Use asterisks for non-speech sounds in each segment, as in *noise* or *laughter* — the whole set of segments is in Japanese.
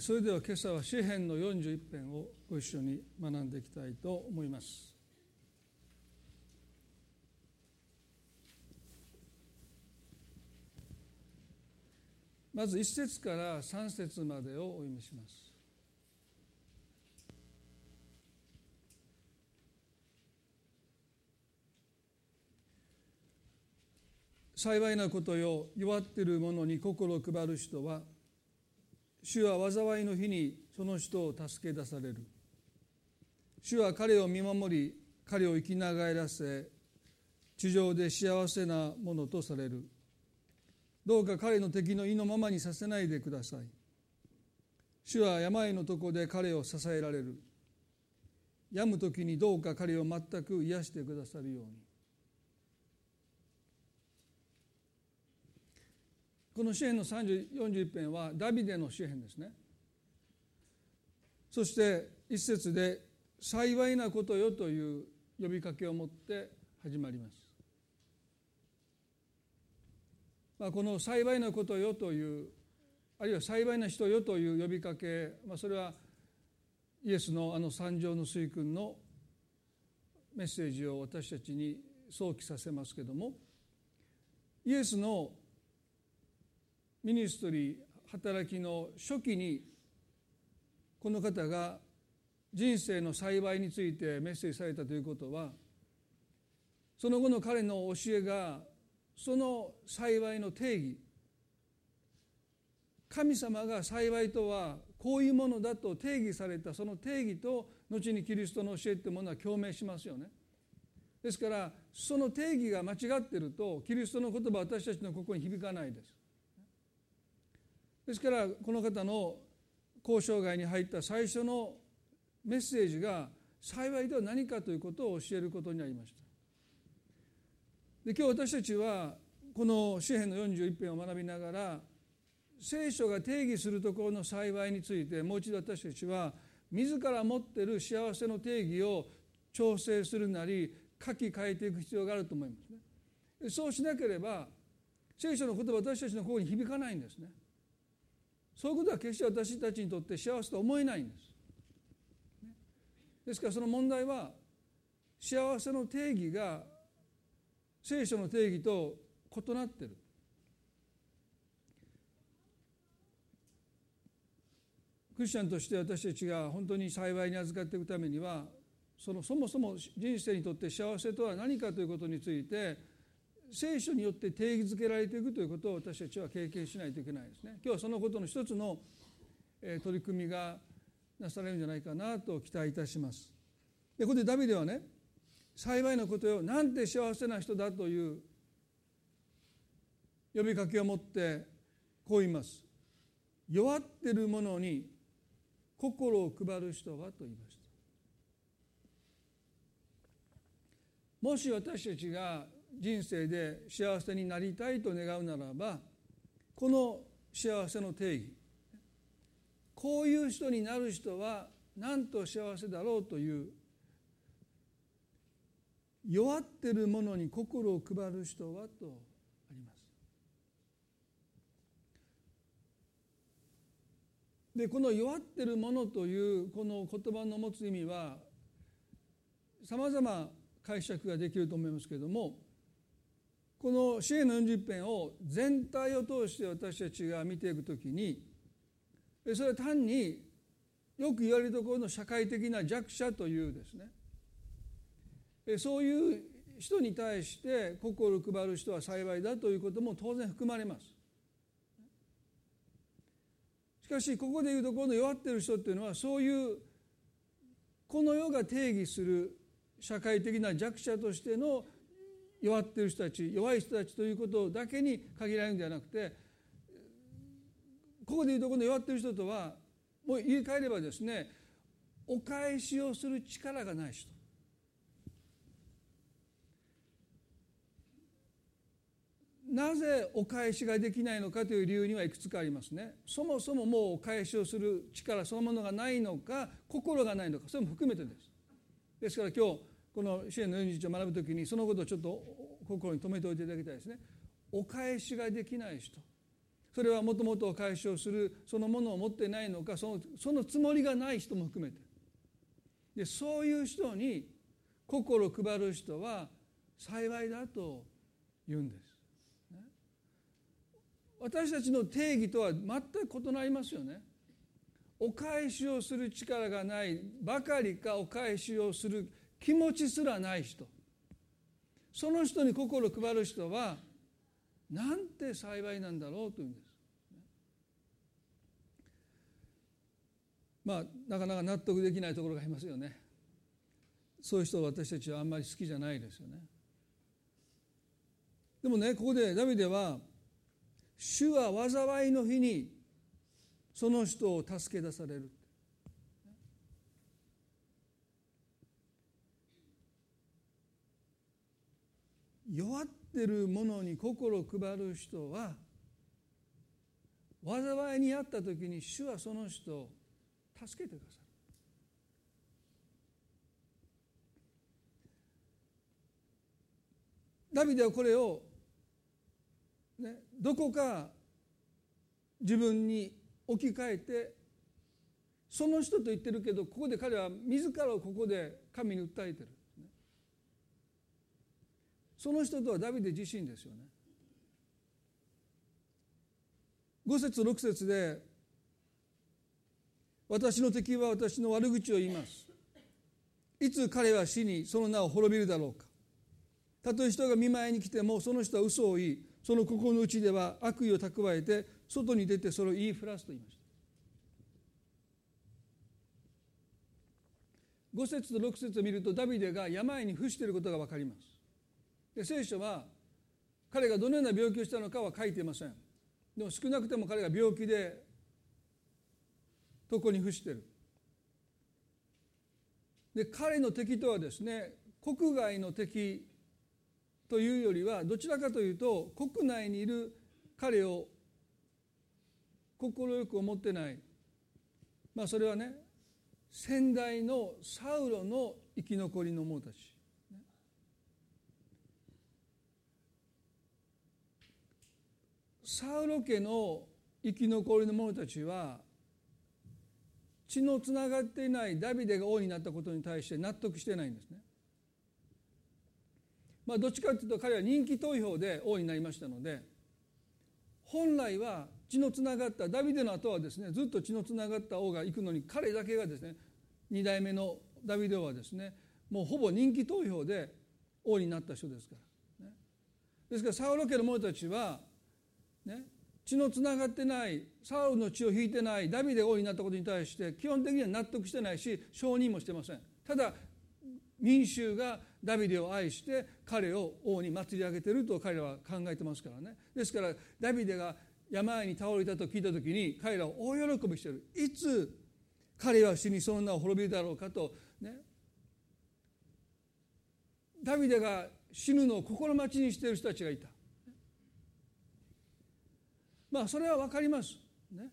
それでは今朝は詩編の41編をご一緒に学んでいきたいと思います。まず1節から3節までをお読みします。幸いなことよ弱っている者に心を配る人は主は災いの日にその人を助け出される。主は彼を見守り彼を生きながらせ地上で幸せなものとされる。どうか彼の敵の意のままにさせないでください。主は病のとこで彼を支えられる。病む時にどうか彼を全く癒してくださるように。この詩篇の41編はダビデの詩篇ですねそして一節で「幸いなことよ」という呼びかけを持って始まります。まあ、この「幸いなことよ」というあるいは「幸いな人よ」という呼びかけ、まあ、それはイエスのあの三条の水訓のメッセージを私たちに想起させますけどもイエスのミニストリー働きの初期にこの方が人生の幸いについてメッセージされたということはその後の彼の教えがその幸いの定義神様が幸いとはこういうものだと定義されたその定義と後にキリストの教えってものは共鳴しますよね。ですからその定義が間違ってるとキリストの言葉は私たちの心に響かないです。ですからこの方の交渉外に入った最初のメッセージが幸いでは何かということを教えることになりました。で今日私たちはこの詩篇の41編を学びながら聖書が定義するところの幸いについてもう一度私たちは自ら持っている幸せの定義を調整するなり書き換えていく必要があると思いますね。そうしなければ聖書の言葉私たちの心に響かないんですね。そういうことは決して私たちにとって幸せと思えないんです。ですからその問題は幸せの定義が聖書の定義と異なってる。クリスチャンとして私たちが本当に幸いに預かっていくためにはそのそもそも人生にとって幸せとは何かということについて聖書によって定義づけられていくということを私たちは経験しないといけないですね。今日はそのことの一つの取り組みがなされるんじゃないかなと期待いたします。でここでダビデはね幸いなことよなんて幸せな人だという呼びかけを持ってこう言います。弱ってる者に心を配る人はと言いました。もし私たちが人生で幸せになりたいと願うならばこの幸せの定義こういう人になる人はなんと幸せだろうという弱ってる者に心を配る人はとあります。でこの弱ってる者というこの言葉の持つ意味はさまざま解釈ができると思いますけれどもこの支援の40編を全体を通して私たちが見ていくときにそれは単によく言われるところの社会的な弱者というですねそういう人に対して心配る人は幸いだということも当然含まれます。しかしここでいうところの弱っている人っていうのはそういうこの世が定義する社会的な弱者としての弱っている人たち弱い人たちということだけに限られるんではなくてここでいうとこの弱っている人とはもう言い換えればですねお返しをする力がない人。なぜお返しができないのかという理由にはいくつかありますね。そもそももうお返しをする力そのものがないのか心がないのかそれも含めてです。ですから今日この支援の41を学ぶときにそのことをちょっと心に留めておいていただきたいですねお返しができない人それはもともと解消するそのものを持ってないのかそのそのつもりがない人も含めてでそういう人に心配る人は幸いだと言うんです。私たちの定義とは全く異なりますよね。お返しをする力がないばかりかお返しをする気持ちすらない人その人に心を配る人はなんて幸いなんだろうというんです。まあなかなか納得できないところがありますよね。そういう人は私たちはあんまり好きじゃないですよね。でもねここでダビデは「主は災いの日にその人を助け出される」弱ってるものに心を配る人は災いにあった時に主はその人を助けてください。ダビデはこれを、ね、どこか自分に置き換えてその人と言ってるけどここで彼は自らをここで神に訴えてるその人とはダビデ自身ですよね。5節6節で私の敵は私の悪口を言います。いつ彼は死にその名を滅びるだろうか。たとえ人が見舞いに来てもその人は嘘を言いその心の内では悪意を蓄えて外に出てそれを言いふらすと言いました。5節と6節を見るとダビデが病に伏していることが分かります。で聖書は彼がどのような病気をしたのかは書いていません。でも少なくても彼が病気で床に伏してる。で彼の敵とはですね国外の敵というよりはどちらかというと国内にいる彼を快く思ってない。まあそれはね先代のサウロの生き残りの者たち。サウロ家の生き残りの者たちは血のつながっていないダビデが王になったことに対して納得してないんですね。まあ、どっちかというと彼は人気投票で王になりましたので本来は血のつながったダビデの後はですねずっと血のつながった王が行くのに彼だけがですね2代目のダビデ王はですねもうほぼ人気投票で王になった人ですから、ね、ですからサウロ家の者たちは、ね、血のつながってないサウルの血を引いてないダビデ王になったことに対して基本的には納得してないし承認もしてません。ただ民衆がダビデを愛して彼を王に祭り上げてると彼らは考えてますからね。ですからダビデが病に倒れたと聞いた時に彼らは大喜びしてる。いつ彼は死にその名を滅びるだろうかとね。ダビデが死ぬのを心待ちにしている人たちがいた。まあそれは分かります。ね。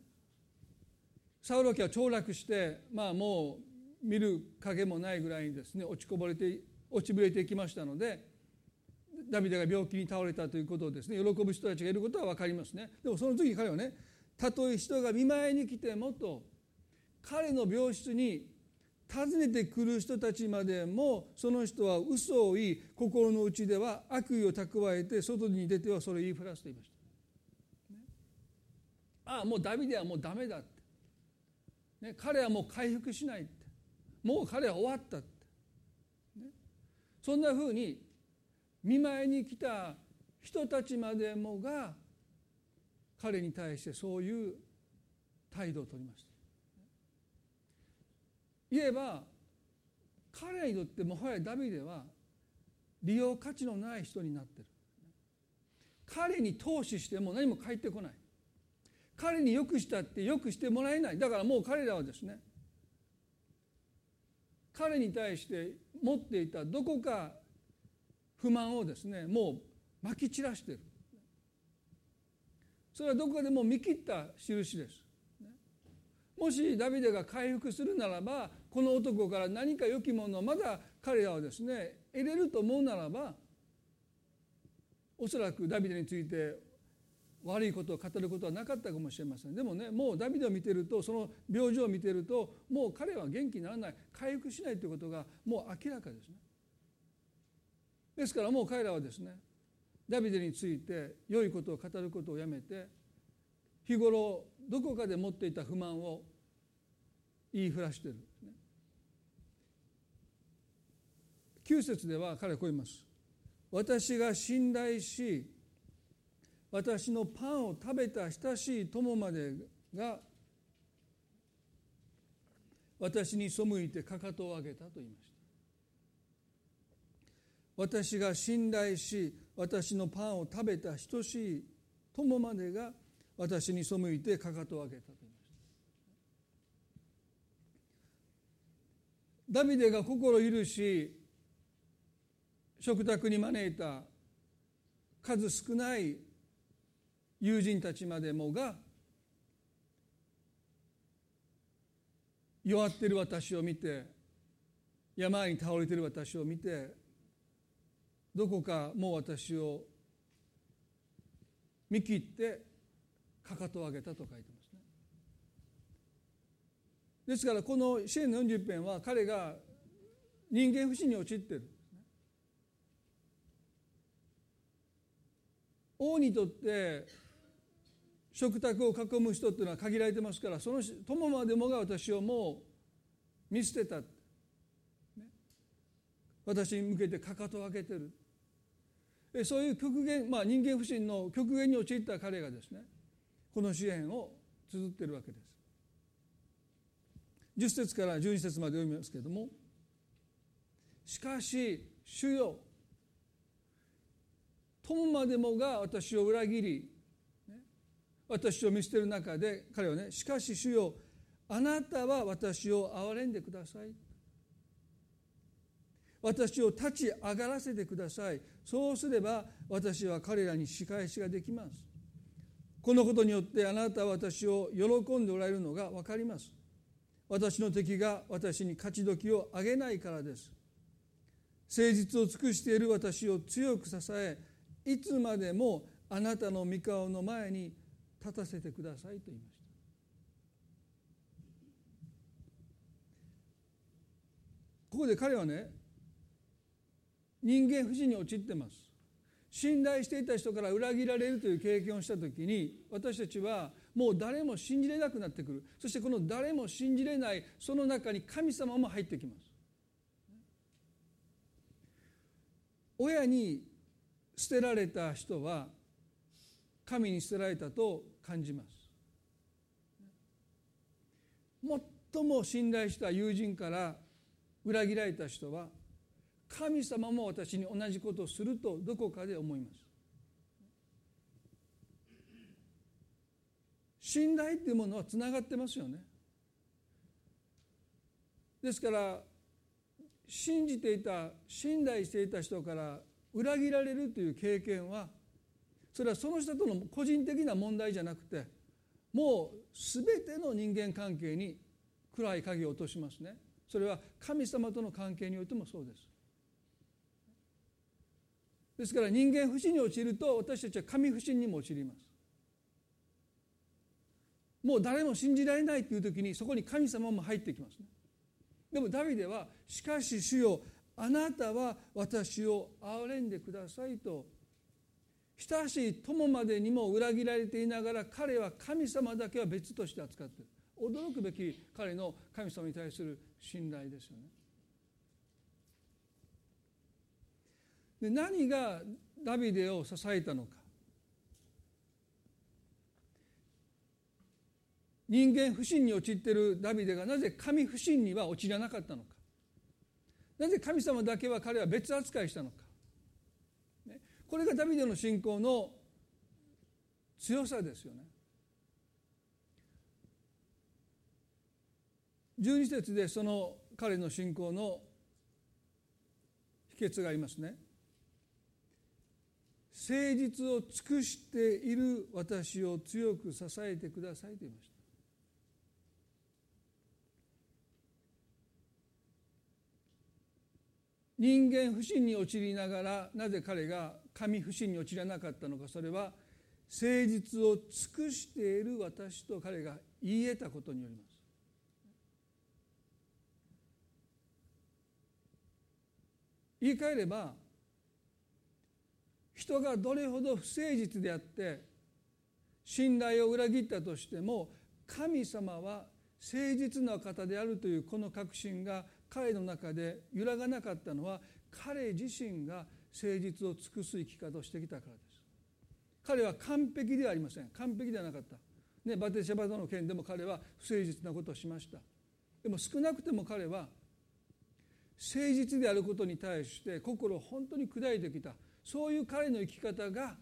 サウロ家は凋落してまあもう見る影もないぐらいにですね。落ちこぼれて落ちぶれていきましたのでダビデが病気に倒れたということをですね。喜ぶ人たちがいることは分かりますね。でもその時彼はねたとえ人が見舞いに来てもと彼の病室に訪ねてくる人たちまでもその人は嘘を言い心の内では悪意を蓄えて外に出てはそれを言いふらすと言いました。ああもうダビデはもうダメだって、ね、彼はもう回復しないって。もう彼は終わったって、ね、そんなふうに見舞いに来た人たちまでもが彼に対してそういう態度をとりました。言えば彼にとってもはやダビデは利用価値のない人になってる。彼に投資しても何も返ってこない。彼によくしたってよくしてもらえない。だからもう彼らはですね彼に対して持っていたどこか不満をですねもうまき散らしてる。それはどこかでも見切った印です。もしダビデが回復するならばこの男から何か良きものをまだ彼らはですね得れると思うならばおそらくダビデについて悪いことを語ることはなかったかもしれません。でもねもうダビデを見てるとその病状を見てるともう彼は元気にならない。回復しないということがもう明らかですね。ですからもう彼らはですねダビデについて良いことを語ることをやめて日頃どこかで持っていた不満を言いふらしてる。んですね9節では彼はこう言います。私が信頼し私のパンを食べた親しい友までが私に背いてかかとを上げたと言いました。私が信頼し私のパンを食べた等しい友までが私に背いてかかとを上げたと言いました。ダビデが心許し食卓に招いた数少ない友人たちまでもが弱ってる私を見て病に倒れてる私を見てどこかもう私を見切ってかかとを上げたと書いてますね。ですからこの支援の40編は彼が人間不信に陥ってる王にとって食卓を囲む人っていうのは限られてますからその友までもが私をもう見捨てた、ね、私に向けてかかとを開けてる。そういう極限、まあ、人間不信の極限に陥った彼がですねこの支援を綴ってるわけです。10節から12節まで読みますけれども「しかし主よ友までもが私を裏切り私を見捨てる中で彼はねしかし主よあなたは私を憐れんでください。私を立ち上がらせてください。そうすれば私は彼らに仕返しができます。このことによってあなたは私を喜んでおられるのが分かります。私の敵が私に勝ち時をあげないからです。誠実を尽くしている私を強く支えいつまでもあなたの御顔の前に立たせてくださいと言いました。ここで彼はね人間不信に陥ってます。信頼していた人から裏切られるという経験をした時に私たちはもう誰も信じれなくなってくる。そしてこの誰も信じれないその中に神様も入ってきます。親に捨てられた人は神に捨てられたと感じます。最も信頼した友人から裏切られた人は神様も私に同じことをするとどこかで思います。信頼っていうものはつながってますよね。ですから信じていた信頼していた人から裏切られるという経験はそれはその人との個人的な問題じゃなくてもう全ての人間関係に暗い影を落としますね。それは神様との関係においてもそうです。ですから人間不信に陥ると私たちは神不信にも陥ります。もう誰も信じられないという時にそこに神様も入ってきますね。でもダビデは「しかし主よあなたは私を憐れんでください」と親しい友までにも裏切られていながら彼は神様だけは別として扱っている。驚くべき彼の神様に対する信頼ですよね。で何がダビデを支えたのか。人間不信に陥っているダビデがなぜ神不信には陥らなかったのか。なぜ神様だけは彼は別扱いしたのか。これがダビデの信仰の強さですよね。12節でその彼の信仰の秘訣がありますね。誠実を尽くしている私を強く支えてくださいと言いました。人間不信に陥りながらなぜ彼が神不信に陥らなかったのかそれは誠実を尽くしている私と彼が言い得たことによります。言い換えれば人がどれほど不誠実であって信頼を裏切ったとしても神様は誠実な方であるというこの確信が彼の中で揺らがなかったのは彼自身が誠実を尽くす生き方をしてきたからです。彼は完璧ではありません。完璧ではなかった、ね、バテシャバドの件でも彼は不誠実なことをしました。でも少なくても彼は誠実であることに対して心を本当に砕いてきた。そういう彼の生き方が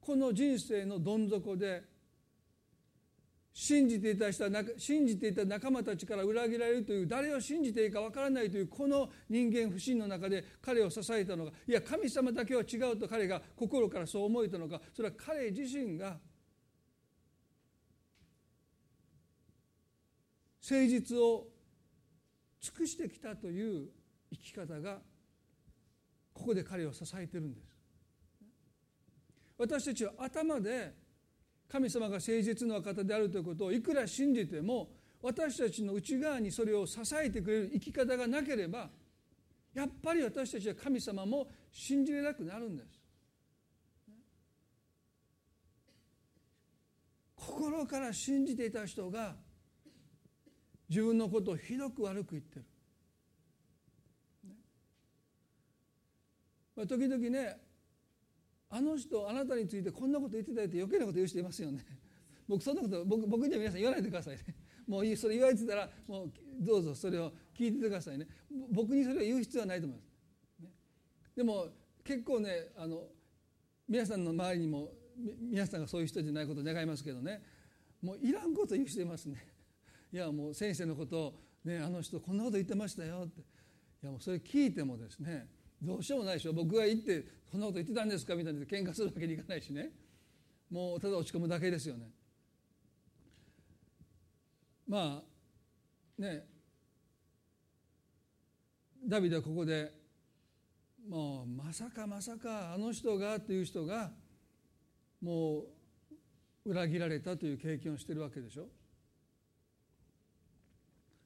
この人生のどん底で信じていた人は信じていた仲間たちから裏切られるという誰を信じていいかわからないというこの人間不信の中で彼を支えたのがいや神様だけは違うと彼が心からそう思えたのかそれは彼自身が誠実を尽くしてきたという生き方がここで彼を支えてるんです。私たちは頭で神様が誠実な方であるということをいくら信じても私たちの内側にそれを支えてくれる生き方がなければやっぱり私たちは神様も信じれなくなるんです。心から信じていた人が自分のことをひどく悪く言ってる、まあ、時々ねあの人あなたについてこんなこと言ってたよって余計なこと言う人いますよね。*laughs* 僕そんなこと僕僕には皆さん言わないでくださいね。*laughs* もうそれ言われてたらもうどうぞそれを聞いててくださいね。僕にそれを言う必要はないと思います、ね、でも結構ねあの皆さんの周りにも皆さんがそういう人じゃないことを願いますけどね。もういらんこと言う人いますね。*laughs* いやもう先生のことを、ね、あの人こんなこと言ってましたよって。いやもうそれ聞いてもですねどうしようもないでしょ僕が言ってそんなこと言ってたんですかみたいな喧嘩するわけにいかないしねもうただ落ち込むだけですよね。まあねダビデはここでもうまさかまさかあの人がという人がもう裏切られたという経験をしてるわけでしょ。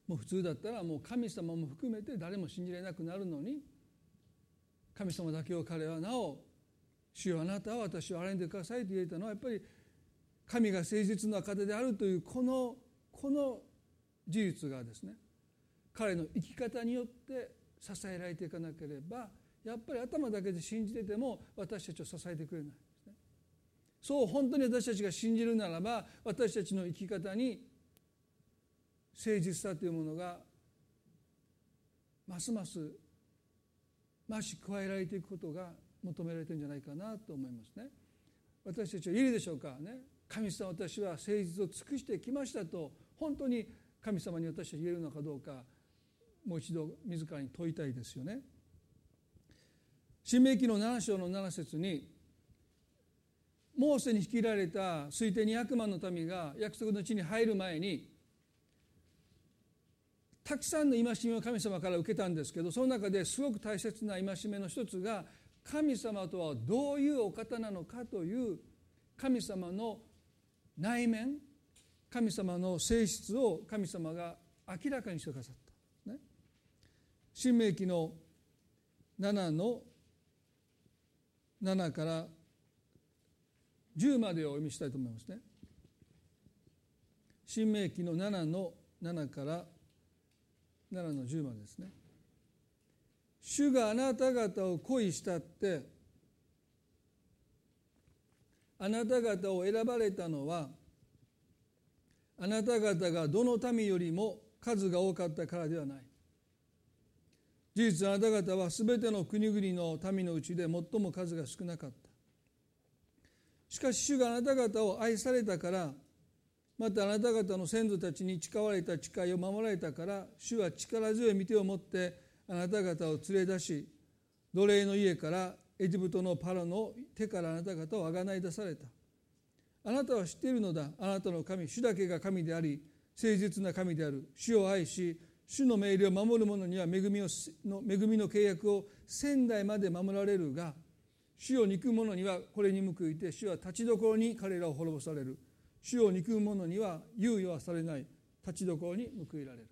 もう普通だったらもう神様も含めて誰も信じられなくなるのに神様だけを彼はなお主よあなたは私を憐れんでくださいと言えたのはやっぱり神が誠実な方であるというこのこの事実がですね彼の生き方によって支えられていかなければやっぱり頭だけで信じてても私たちを支えてくれない。ですねそう本当に私たちが信じるならば私たちの生き方に誠実さというものがますます増し加えられていくことが求められてるんじゃないかなと思いますね。私たちは言えるでしょうかね神様私は誠実を尽くしてきましたと本当に神様に私は言えるのかどうかもう一度自らに問いたいですよね。新明記の7章の7節にモーセに率いられた推定200万の民が約束の地に入る前にたくさんの戒めを神様から受けたんですけどその中ですごく大切な戒めの一つが神様とはどういうお方なのかという神様の内面神様の性質を神様が明らかにしてくださった。ね、新明記の7の7から10までをお読みしたいと思いますね。新明記の7の7から7の10までですね。主があなた方を恋したってあなた方を選ばれたのはあなた方がどの民よりも数が多かったからではない。事実あなた方は全ての国々の民のうちで最も数が少なかった。しかし主があなた方を愛されたからまたあなた方の先祖たちに誓われた誓いを守られたから主は力強い御手を持ってあなた方を連れ出し奴隷の家からエジプトのパロの手からあなた方をあがない出された。あなたは知っているのだ。あなたの神主だけが神であり誠実な神である。主を愛し主の命令を守る者には恵みの恵みの契約を仙台まで守られるが主を憎む者にはこれに報いて主は立ちどころに彼らを滅ぼされる。主を憎む者には猶予はされない立ちどころに報いられる。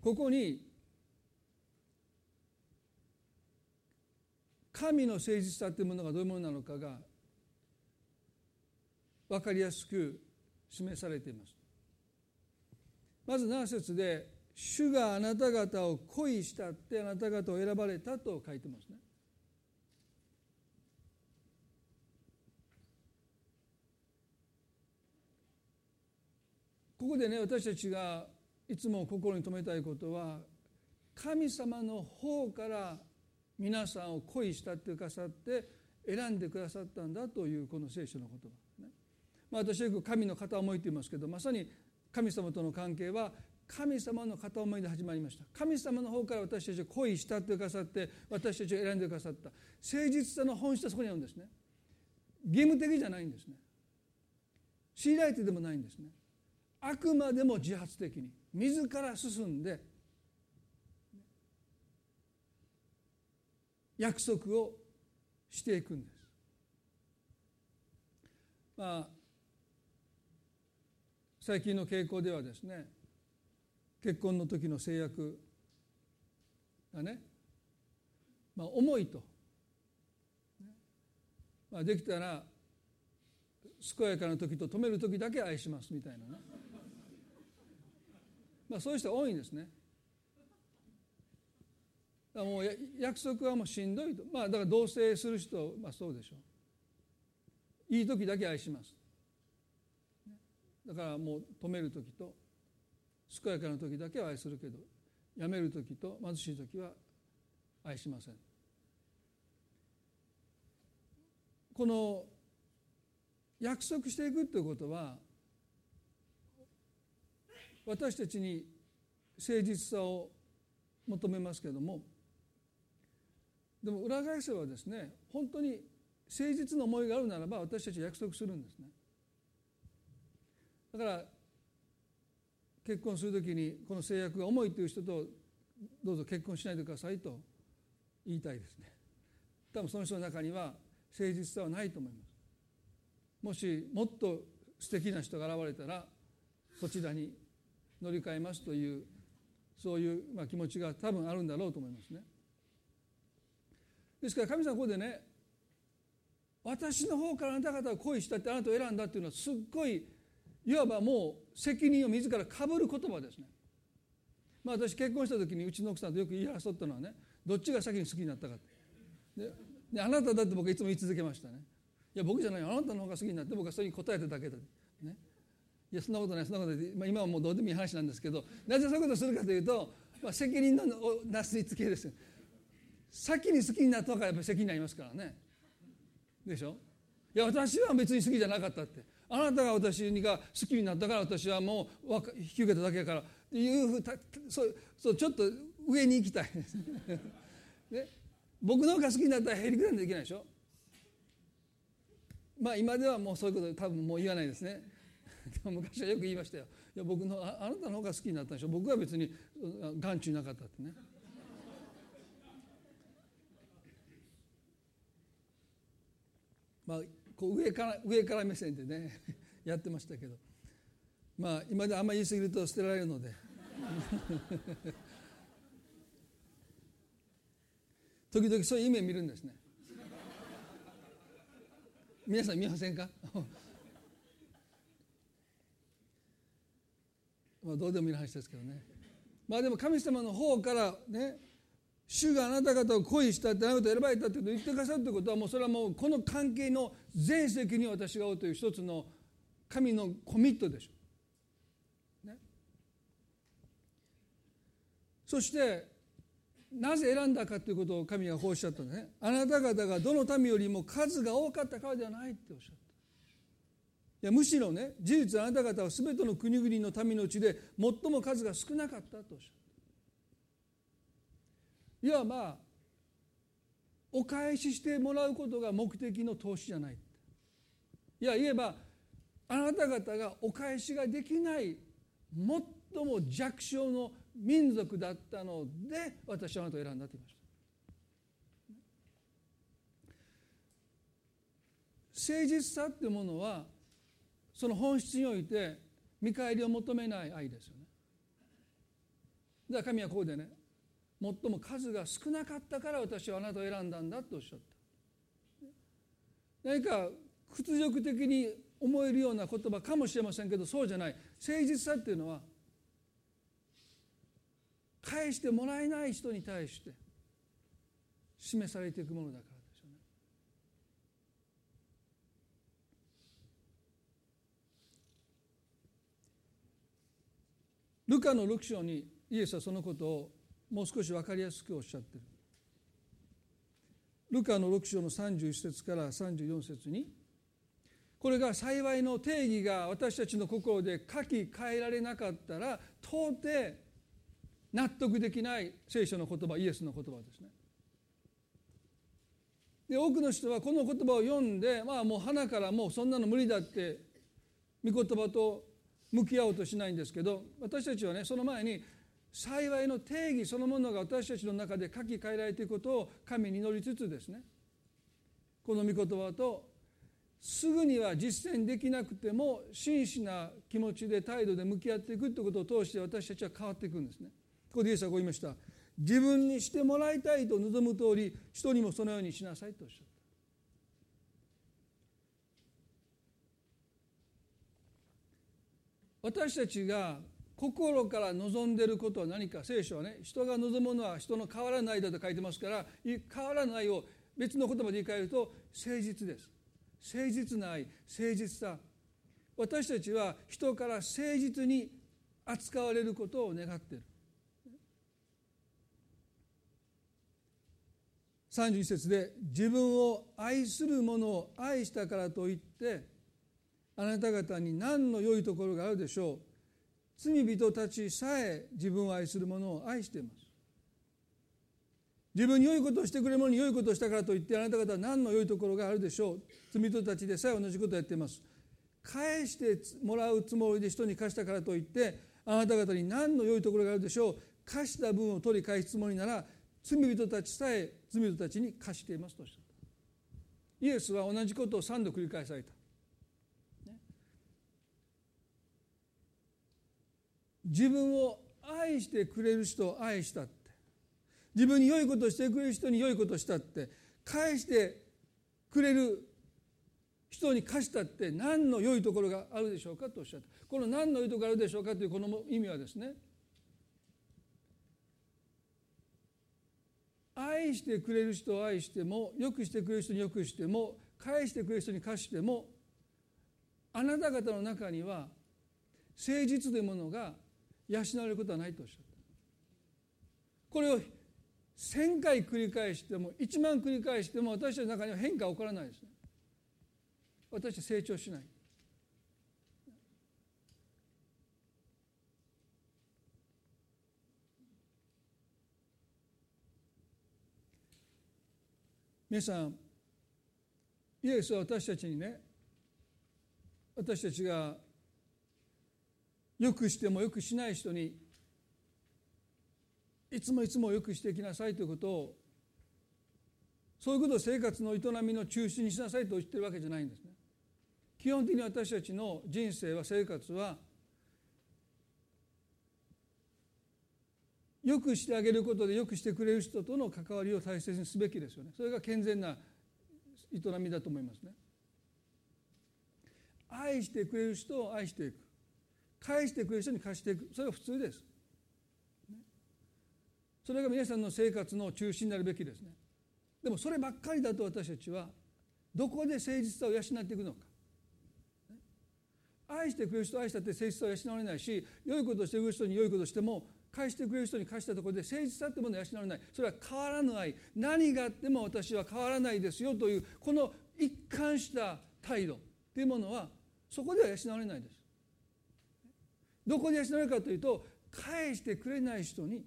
ここに神の誠実さというものがどういうものなのかが分かりやすく示されています。まず7節で「主があなた方を恋したってあなた方を選ばれた」と書いてますね。ここでね私たちがいつも心に留めたいことは神様の方から皆さんを恋したってくださって選んでくださったんだというこの聖書の言葉、ね。まあ、私はよく神の片思いと言いますけどまさに神様との関係は神様の片思いで始まりました。神様の方から私たちを恋したってくださって私たちを選んでくださった。誠実さの本質はそこにあるんですね。義務的じゃないんですね。強いられてでもないんですね。あくまでも自発的に自ら進んで約束をしていくんです。まあ最近の傾向ではですね結婚の時の制約がね、まあ、重いと、まあ、できたら健やかな時と止める時だけ愛しますみたいなねまあ、そういう人多いんですね。だからもう約束はもうしんどいと。まあだから同棲する人まあそうでしょう。いい時だけ愛します。だからもう止める時と健やかな時だけは愛するけどやめる時と貧しい時は愛しません。この約束していくということは私たちに誠実さを求めますけれどもでも裏返せばですね本当に誠実な思いがあるならば私たち約束するんですね。だから結婚する時にこの制約が重いという人とどうぞ結婚しないでくださいと言いたいですね。多分その人の中には誠実さはないと思います。もしもっと素敵な人が現れたらそちらに乗り換えますというそういうまあ気持ちが多分あるんだろうと思いますね。ですから神様ここでね私の方からあなた方を恋したってあなたを選んだっていうのはすっごいいわばもう責任を自らかぶる言葉ですね。まあ、私結婚した時にうちの奥さんとよく言い争ったのはねどっちが先に好きになったかでであなただって僕いつも言い続けましたねいや僕じゃないあなたの方が好きになって僕はそれに答えただけだ、ね、いやそんなことないそんなことない、まあ、今はもうどうでもいい話なんですけどなぜそういうことをするかというと、まあ、責任のなすりつけです。先に好きになったからやっぱり責任になりますからね。でしょ？いや私は別に好きじゃなかったって。あなたが私が好きになったから私はもう引き受けただけやから。っていうふうたそうそうちょっと上に行きたい。*laughs* ね、僕の方が好きになったらへりくだんでできないでしょ？まあ今ではもうそういうこと多分もう言わないですね。*laughs* 昔はよく言いましたよ。いや僕のああなたの方が好きになったんでしょ？僕は別に眼中なかったってね。まあこう上から上から目線でね *laughs* やってましたけど。まあ今であんまり言い過ぎると捨てられるので。*laughs* 時々そういう夢見るんですね。皆さん見ませんか？まあ、どうでもいい話ですけどねまあでも神様の方からね主があなた方を恋したってあなたを選ばれたって言ってくださるということはもうそれはもうこの関係の全責任を私が負うという一つの神のコミットでしょ。ね、そしてなぜ選んだかということを神がこうおっしゃったんですね。あなた方がどの民よりも数が多かったからではないっておっしゃった。いやむしろね事実あなた方は全ての国々の民のうちで最も数が少なかったとおっしゃったいわばお返ししてもらうことが目的の投資じゃないいや言えばあなた方がお返しができない最も弱小の民族だったので私はあなたを選んだと言いました。誠実さってものはその本質において見返りを求めない愛ですよね。だから神はここでね最も数が少なかったから私はあなたを選んだんだとおっしゃった。何か屈辱的に思えるような言葉かもしれませんけどそうじゃない誠実さっていうのは返してもらえない人に対して示されていくものだからですよね。ルカの6章にイエスはそのことをもう少し分かりやすくおっしゃってる。ルカの6章の31節から34節にこれが幸いの定義が私たちの心で書き換えられなかったら到底納得できない聖書の言葉イエスの言葉ですね。で多くの人はこの言葉を読んでまあもう花からもうそんなの無理だって御言葉と向き合おうとしないんですけど私たちはねその前に幸いの定義そのものが私たちの中で書き換えられていくことを神に祈りつつですねこの御言葉とすぐには実践できなくても真摯な気持ちで態度で向き合っていくということを通して私たちは変わっていくんですね。ここでイエスはこう言いました。自分にしてもらいたいと望む通り人にもそのようにしなさいとおっしゃった。私たちが心から望んでいることは何か聖書はね人が望むのは人の変わらないだと書いてますから変わらないを別の言葉で言い換えると誠実です。誠実な愛誠実さ。私たちは人から誠実に扱われることを願っている31節で自分を愛する者を愛したからといってあなた方に何の良いところがあるでしょう？罪人たちさえ自分を愛する者を愛しています。自分に良いことをしてくれる者に良いことをしたからといってあなた方は何の良いところがあるでしょう？罪人たちでさえ同じことをやっています。返してもらうつもりで人に貸したからといってあなた方に何の良いところがあるでしょう？貸した分を取り返すつもりなら罪人たちさえ罪人たちに貸していますとした。イエスは同じことを3度繰り返された。自分を愛してくれる人を愛したって。自分に良いことしてくれる人に良いことしたって。返してくれる人に貸したって。何の良いところがあるでしょうかとおっしゃったこの何の良いところがあるでしょうかというこの意味はですね。愛してくれる人を愛してもよくしてくれる人によくしても返してくれる人に貸してもあなた方の中には誠実というものが養われることはないとおっしゃった。これを1,000回繰り返しても1万繰り返しても私たちの中には変化は起こらないですね。私たち成長しない。皆さんイエスは私たちにね私たちがよくしてもよくしない人にいつもいつもよくしていきなさいということをそういうことを生活の営みの中心にしなさいと言ってるわけじゃないんですね。基本的に私たちの人生は生活はよくしてあげることでよくしてくれる人との関わりを大切にすべきですよね。それが健全な営みだと思いますね。愛してくれる人を愛していく返してくれる人に貸していく。それが普通です。それが皆さんの生活の中心になるべきですね。でもそればっかりだと私たちはどこで誠実さを養っていくのか。愛してくれる人愛したって誠実さを養われないし良いことをしてくれる人に良いことをしても返してくれる人に返したところで誠実さってものを養われない。それは変わらぬ愛何があっても私は変わらないですよというこの一貫した態度というものはそこでは養われないです。どこで養われるかというと返してくれない人に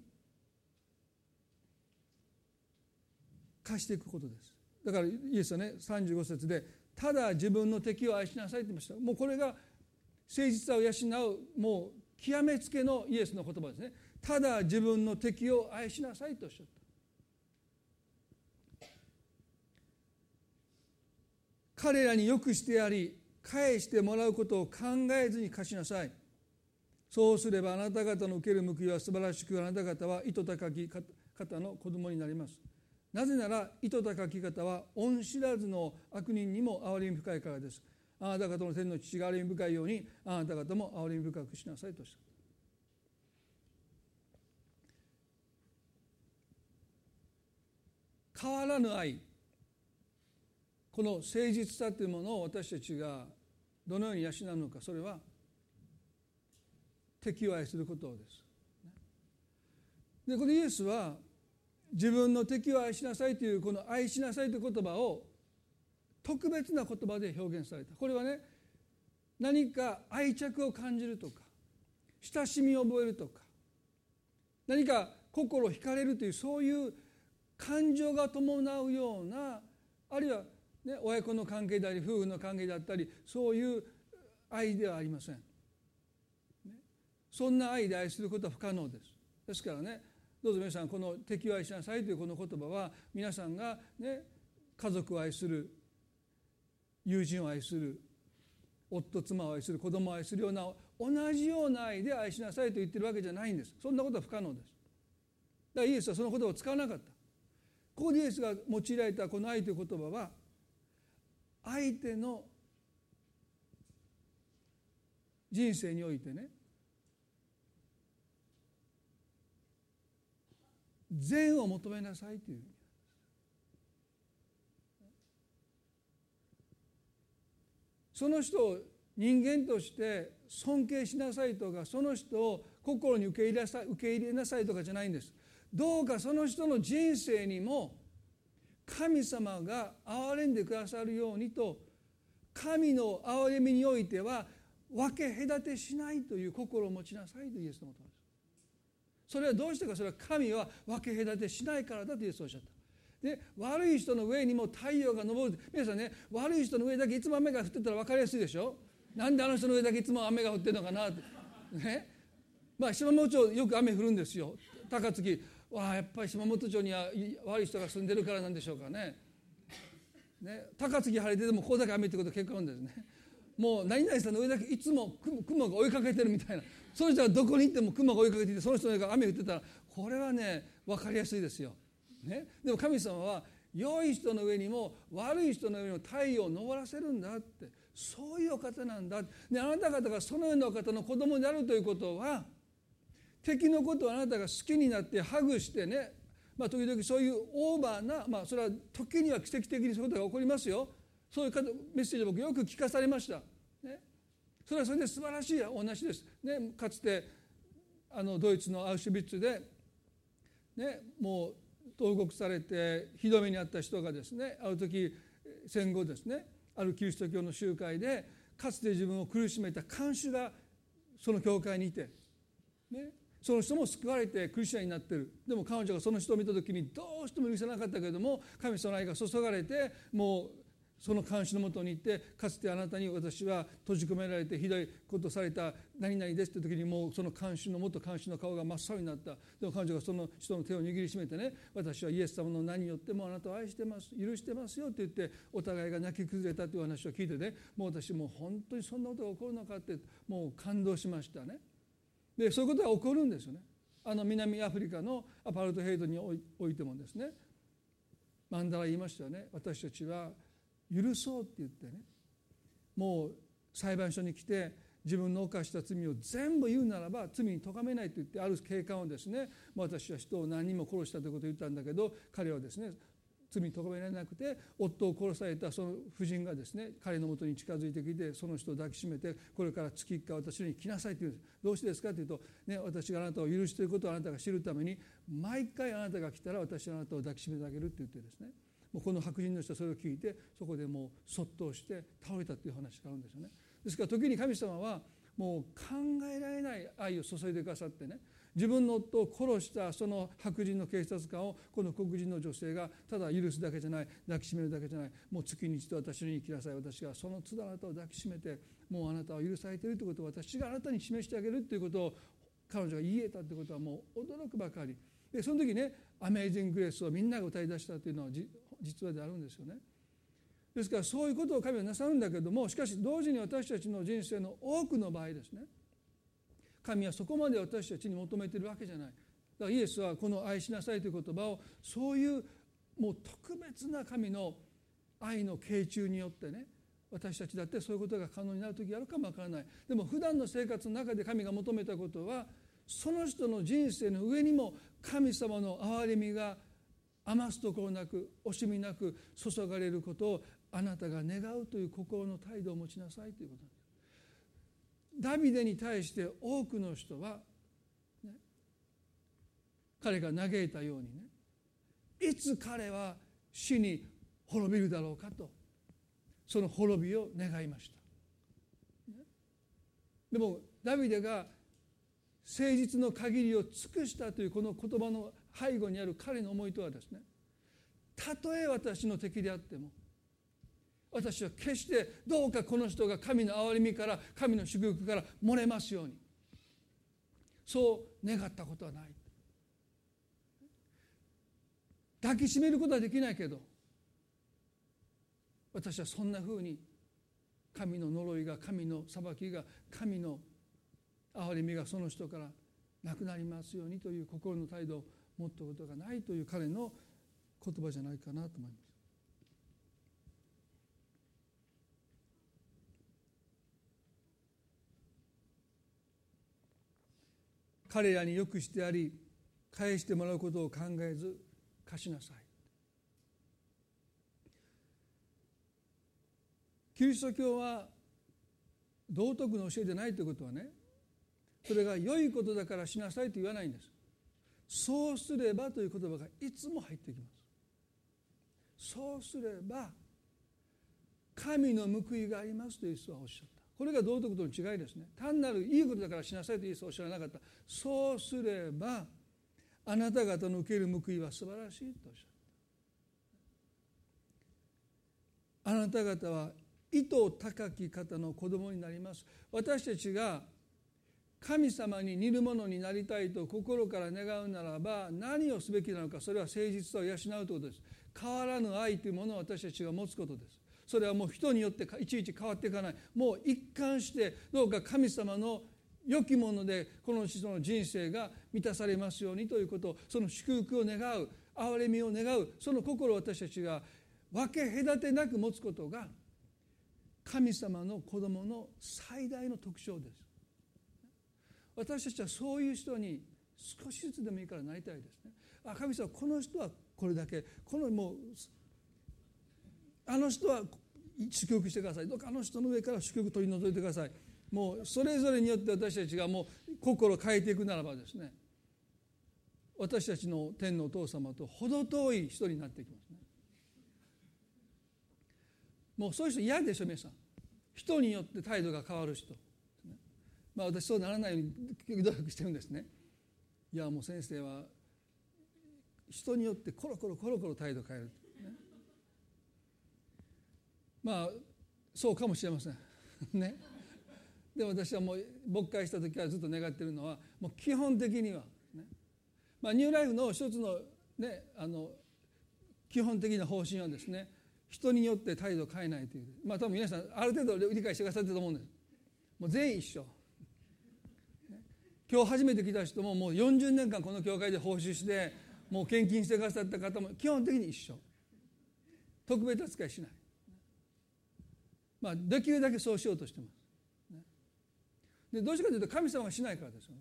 貸していくことです。だからイエスはね35節で「ただ自分の敵を愛しなさい」って言いました。もうこれが誠実さを養うもう極めつけのイエスの言葉ですね。ただ自分の敵を愛しなさいとおっしゃった。彼らによくしてやり返してもらうことを考えずに貸しなさい。そうすればあなた方の受ける報いは素晴らしくあなた方は糸高き方の子供になります。なぜなら糸高き方は恩知らずの悪人にも憐れみ深いからです。あなた方の天の父が憐れみ深いようにあなた方も憐れみ深くしなさいとした。変わらぬ愛。この誠実さというものを私たちがどのように養うのかそれは敵を愛することです。でこのイエスは自分の敵を愛しなさいというこの愛しなさいという言葉を特別な言葉で表現されたこれはね何か愛着を感じるとか親しみを覚えるとか何か心惹かれるというそういう感情が伴うようなあるいは、ね、親子の関係であり夫婦の関係であったりそういう愛ではありません。そんな愛で愛することは不可能です。ですからねどうぞ皆さんこの「敵を愛しなさい」というこの言葉は皆さんがね家族を愛する友人を愛する夫妻を愛する子供を愛するような同じような愛で愛しなさいと言ってるわけじゃないんです。そんなことは不可能です。だからイエスはその言葉を使わなかった。ここでイエスが用いられたこの愛という言葉は相手の人生においてね善を求めなさいという。その人を人間として尊敬しなさいとかその人を心に受け入れなさい受け入れなさいとかじゃないんです。どうかその人の人生にも神様が憐れんでくださるようにと神の憐れみにおいては分け隔てしないという心を持ちなさいとイエスのことですそれはどうしてかそれは神は分け隔てしないからだとイエスおっしゃった。で悪い人の上にも太陽が昇る。皆さんね悪い人の上だけいつも雨が降ってたら分かりやすいでしょ？なんであの人の上だけいつも雨が降ってるのかなって。ね？まあ島本町よく雨降るんですよ。高槻。わあやっぱり島本町には悪い人が住んでるからなんでしょうかね。ね？高槻晴れてでもここだけ雨ってこと結構あるんですね。もう何々さんの上だけいつも雲が追いかけてるみたいな。その人はどこに行っても雲が追いかけていてその人の上が雨降ってたらこれはね分かりやすいですよ。ね、でも神様は良い人の上にも悪い人の上にも太陽を昇らせるんだって。そういうお方なんだ。であなた方がそのようなお方の子供になるということは敵のことをあなたが好きになってハグしてね、まあ、時々そういうオーバーな、まあ、それは時には奇跡的にそういうことが起こりますよ。そういうメッセージを僕よく聞かされました。それはそれで素晴らしいお話です。ね、かつてあのドイツのアウシュビッツで、ね、もう投獄されてひどめにあった人がですねある時戦後ですねあるキリスト教の集会でかつて自分を苦しめた看守がその教会にいて、ね、その人も救われてクリスチャンになってるでも彼女がその人を見た時にどうしても許せなかったけれども神様の愛が注がれてもうその監視のもとに行ってかつてあなたに私は閉じ込められてひどいことされた何々ですって時にもうその監視の元監視の顔が真っ青になった。でも彼女がその人の手を握りしめてね私はイエス様の名によってもあなたを愛してます許してますよって言ってお互いが泣き崩れたという話を聞いてねもう私もう本当にそんなことが起こるのかってもう感動しましたね。でそういうことが起こるんですよね。あの南アフリカのアパルトヘイトにおいてもですねマンダラ言いましたよね。私たちは許そうって言ってね。もう裁判所に来て自分の犯した罪を全部言うならば罪に咎めないと言ってある警官をですね私は人を何人も殺したということを言ったんだけど彼はですね罪に咎められなくて夫を殺されたその夫人がですね彼のもとに近づいてきてその人を抱きしめてこれから月1回私に来なさいと言うんです。どうしてですかというと、ね、私があなたを許していることをあなたが知るために毎回あなたが来たら私はあなたを抱きしめてあげるって言ってですね。もうこの白人の人はそれを聞いてそこでもうそっとして倒れたっていう話があるんですよね。ですから時に神様はもう考えられない愛を注いでくださってね自分の夫を殺したその白人の警察官をこの黒人の女性がただ許すだけじゃない抱きしめるだけじゃないもう月に一度私に生きなさい私がその都度あなたを抱きしめてもうあなたは許されているということを私があなたに示してあげるということを彼女が言えたということはもう驚くばかりでその時ね「アメイジング・グレース」をみんなが歌い出したというのは実話であるんですよね。ですからそういうことを神はなさるんだけどもしかし同時に私たちの人生の多くの場合ですね。神はそこまで私たちに求めているわけじゃない。だからイエスはこの「愛しなさい」という言葉をそういうもう特別な神の愛の傾注によってね私たちだってそういうことが可能になる時があるかもわからない。でも普段の生活の中で神が求めたことはその人の人生の上にも神様の憐れみが余すところなく惜しみなく注がれることをあなたが願うという心の態度を持ちなさいということですダビデに対して多くの人は、ね、彼が嘆いたようにねいつ彼は死に滅びるだろうかとその滅びを願いました。でもダビデが誠実の限りを尽くしたというこの言葉の背後にある彼の思いとはですねたとえ私の敵であっても私は決してどうかこの人が神の憐れみから神の祝福から漏れますようにそう願ったことはない。抱きしめることはできないけど私はそんなふうに神の呪いが神の裁きが神の憐れみがその人からなくなりますようにという心の態度を持ったことがないという彼の言葉じゃないかなと思います。彼らによくしてあり返してもらうことを考えず貸しなさいキリスト教は道徳の教えでないということはねそれが良いことだからしなさいと言わないんですそうすればという言葉がいつも入ってきます。そうすれば神の報いがありますとイエスはおっしゃった。これが道徳との違いですね。単なるいいことだからしなさいとイエスはおっしゃらなかった。そうすればあなた方の受ける報いは素晴らしいとおっしゃった。あなた方は意図高き方の子供になります。私たちが神様に似るものになりたいと心から願うならば何をすべきなのかそれは誠実さを養うということです。変わらぬ愛というものを私たちが持つことです。それはもう人によっていちいち変わっていかない。もう一貫してどうか神様の良きものでこの人の人生が満たされますようにということ。その祝福を願う憐れみを願う。その心を私たちが分け隔てなく持つことが神様の子供の最大の特徴です。私たちはそういう人に少しずつでもいいからなりたいですね。あ神様この人はこれだけ。このもうあの人は祝福してください。どうかあの人の上から祝福取り除いてください。もうそれぞれによって私たちがもう心を変えていくならばですね。私たちの天のお父様と程遠い人になっていきますね。もうそういう人嫌でしょ皆さん。人によって態度が変わる人、まあ私そうならないように努力してるんですね。いやもう先生は人によってコロコロコロコロ態度変える、ね、まあそうかもしれません。*laughs* ね。で私はもう牧会した時からずっと願ってるのはもう基本的には、ね。まあ、ニューライフの一つの,、ね、あの基本的な方針はですね人によって態度を変えないという。まあ多分皆さんある程度理解してくださってると思うんです。もう全員一緒。今日初めて来た人ももう40年間この教会で奉仕してもう献金してくださった方も基本的に一緒。特別扱いしない。まあできるだけそうしようとしてます。でどうしてかというと神様がしないからですよね。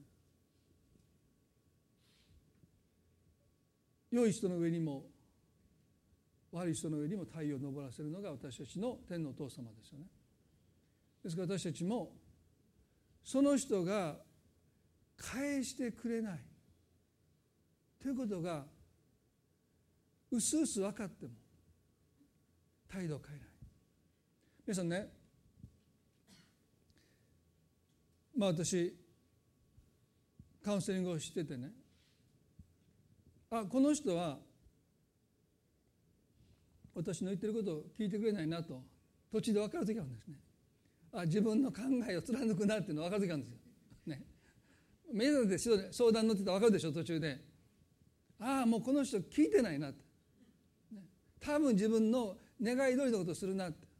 良い人の上にも悪い人の上にも太陽を昇らせるのが私たちの天のお父様ですよね。ですから私たちもその人が返してくれない。ということがうすうす分かっても態度を変えない。皆さんねまあ私カウンセリングをしててねあこの人は私の言ってることを聞いてくれないなと途中で分かる時あるんですね。あ自分の考えを貫くなっていうの分かる時あるんですよ。目指で相談乗ってたら分かるでしょ途中で。ああもうこの人聞いてないなって、ね、多分自分の願い通りのことをするなって。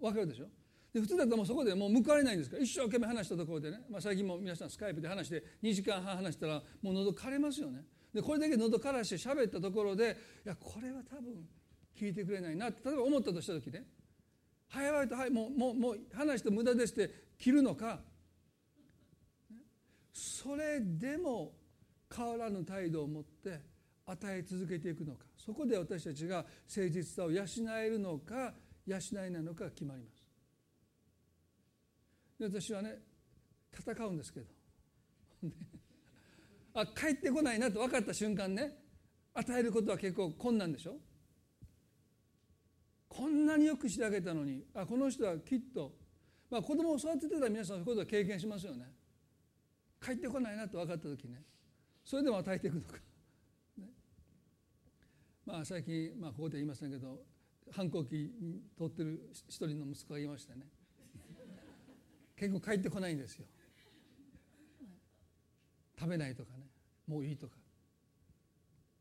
分かるでしょ。で普通だったらもうそこでもう報われないんですか。ら一生懸命話したところでね、まあ、最近も皆さんスカイプで話して2時間半話したらもう喉枯れますよね。でこれだけ喉枯らして喋ったところでいやこれは多分聞いてくれないなって。例えば思ったとした時ね。早々と、はい、もうもうもう話して無駄ですって切るのか。それでも変わらぬ態度を持って与え続けていくのか。そこで私たちが誠実さを養えるのか養えないのか決まります。で私はね戦うんですけど。*laughs* あ帰ってこないなと分かった瞬間ね与えることは結構困難でしょ。こんなによくしてあげたのにあこの人はきっと、まあ、子供を育ててた皆さんそういうことは経験しますよね。帰ってこないなと分かった時ね。それでも与えていくのか、ね、まあ最近、まあ、ここで言いませんけど反抗期に通ってる一人の息子がいましたね。結構帰ってこないんですよ。食べないとかね。もういいとか。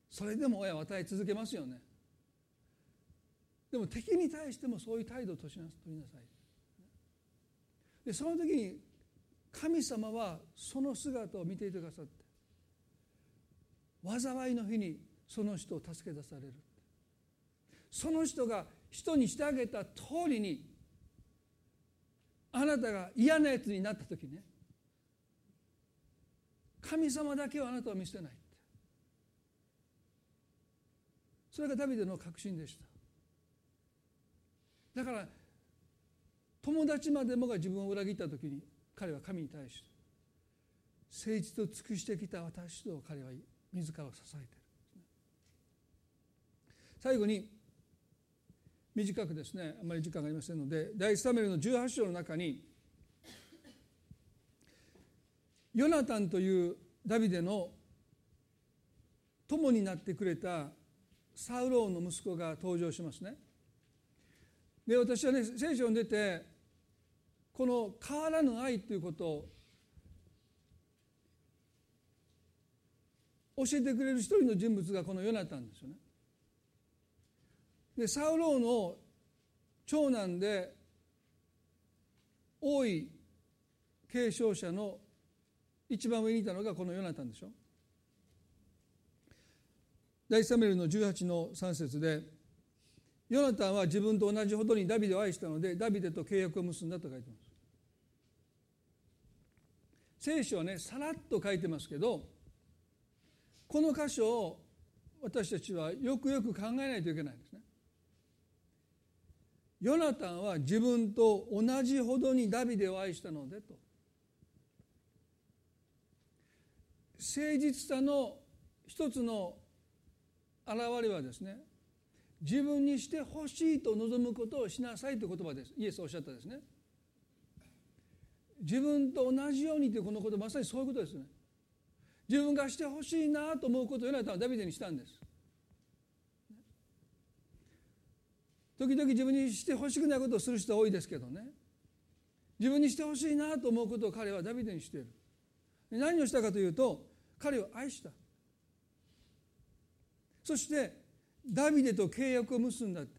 それでも親は与え続けますよね。でも敵に対してもそういう態度を取りなさい。でその時に神様はその姿を見ていてくださって災いの日にその人を助け出される。その人が人にしてあげた通りにあなたが嫌なやつになった時ね神様だけはあなたを見捨てないそれがダビデの確信でした。だから友達までもが自分を裏切った時に彼は神に対して誠実を尽くしてきた私と彼は自らを支えている最後に短くですねあまり時間がありませんので第一サメルの18章の中にヨナタンというダビデの友になってくれたサウローの息子が登場しますね。で私はね聖書を読んでてこの変わらぬ愛ということを教えてくれる一人の人物がこのヨナタンですよね。でサウローの長男で王位継承者の一番上にいたのがこのヨナタンでしょ。第一サメルの18の3節でヨナタンは自分と同じほどにダビデを愛したのでダビデと契約を結んだと書いてます聖書はねさらっと書いてますけどこの箇所を私たちはよくよく考えないといけないんですね。ヨナタンは自分と同じほどにダビデを愛したのでと。誠実さの一つの現れはですね自分にしてほしいと望むことをしなさいという言葉です。イエスおっしゃったですね。自分と同じようにというこのことまさにそういうことですね。自分がしてほしいなと思うことをヨナタはダビデにしたんです。時々自分にしてほしくないことをする人は多いですけどね。自分にしてほしいなと思うことを彼はダビデにしている。何をしたかというと彼を愛した。そしてダビデと契約を結んだ誠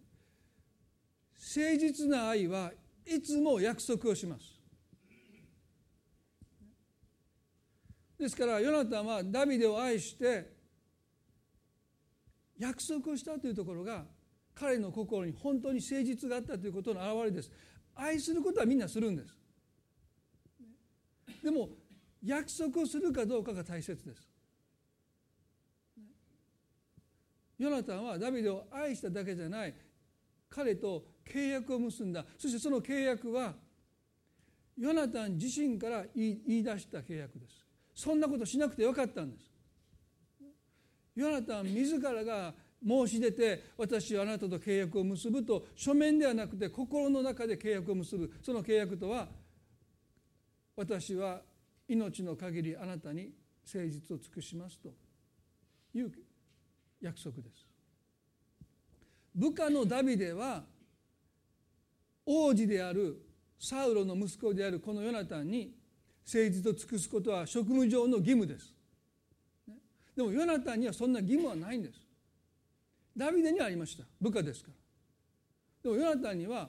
実な愛はいつも約束をします。ですからヨナタンはダビデを愛して約束をしたというところが彼の心に本当に誠実があったということの表れです。愛することはみんなするんです。でも約束をするかどうかが大切です。ヨナタンはダビデを愛しただけじゃない。彼と契約を結んだ。そしてその契約はヨナタン自身から言い出した契約です。そんなことしなくてよかったんです。ヨナタン自らが申し出て私はあなたと契約を結ぶと書面ではなくて心の中で契約を結ぶ。その契約とは私は命の限りあなたに誠実を尽くしますという約束です。部下のダビデは王子であるサウロの息子であるこのヨナタンに誠実を尽くすことは職務上の義務です。でもヨナタンにはそんな義務はないんです。ダビデにはありました。部下ですから。でもヨナタンには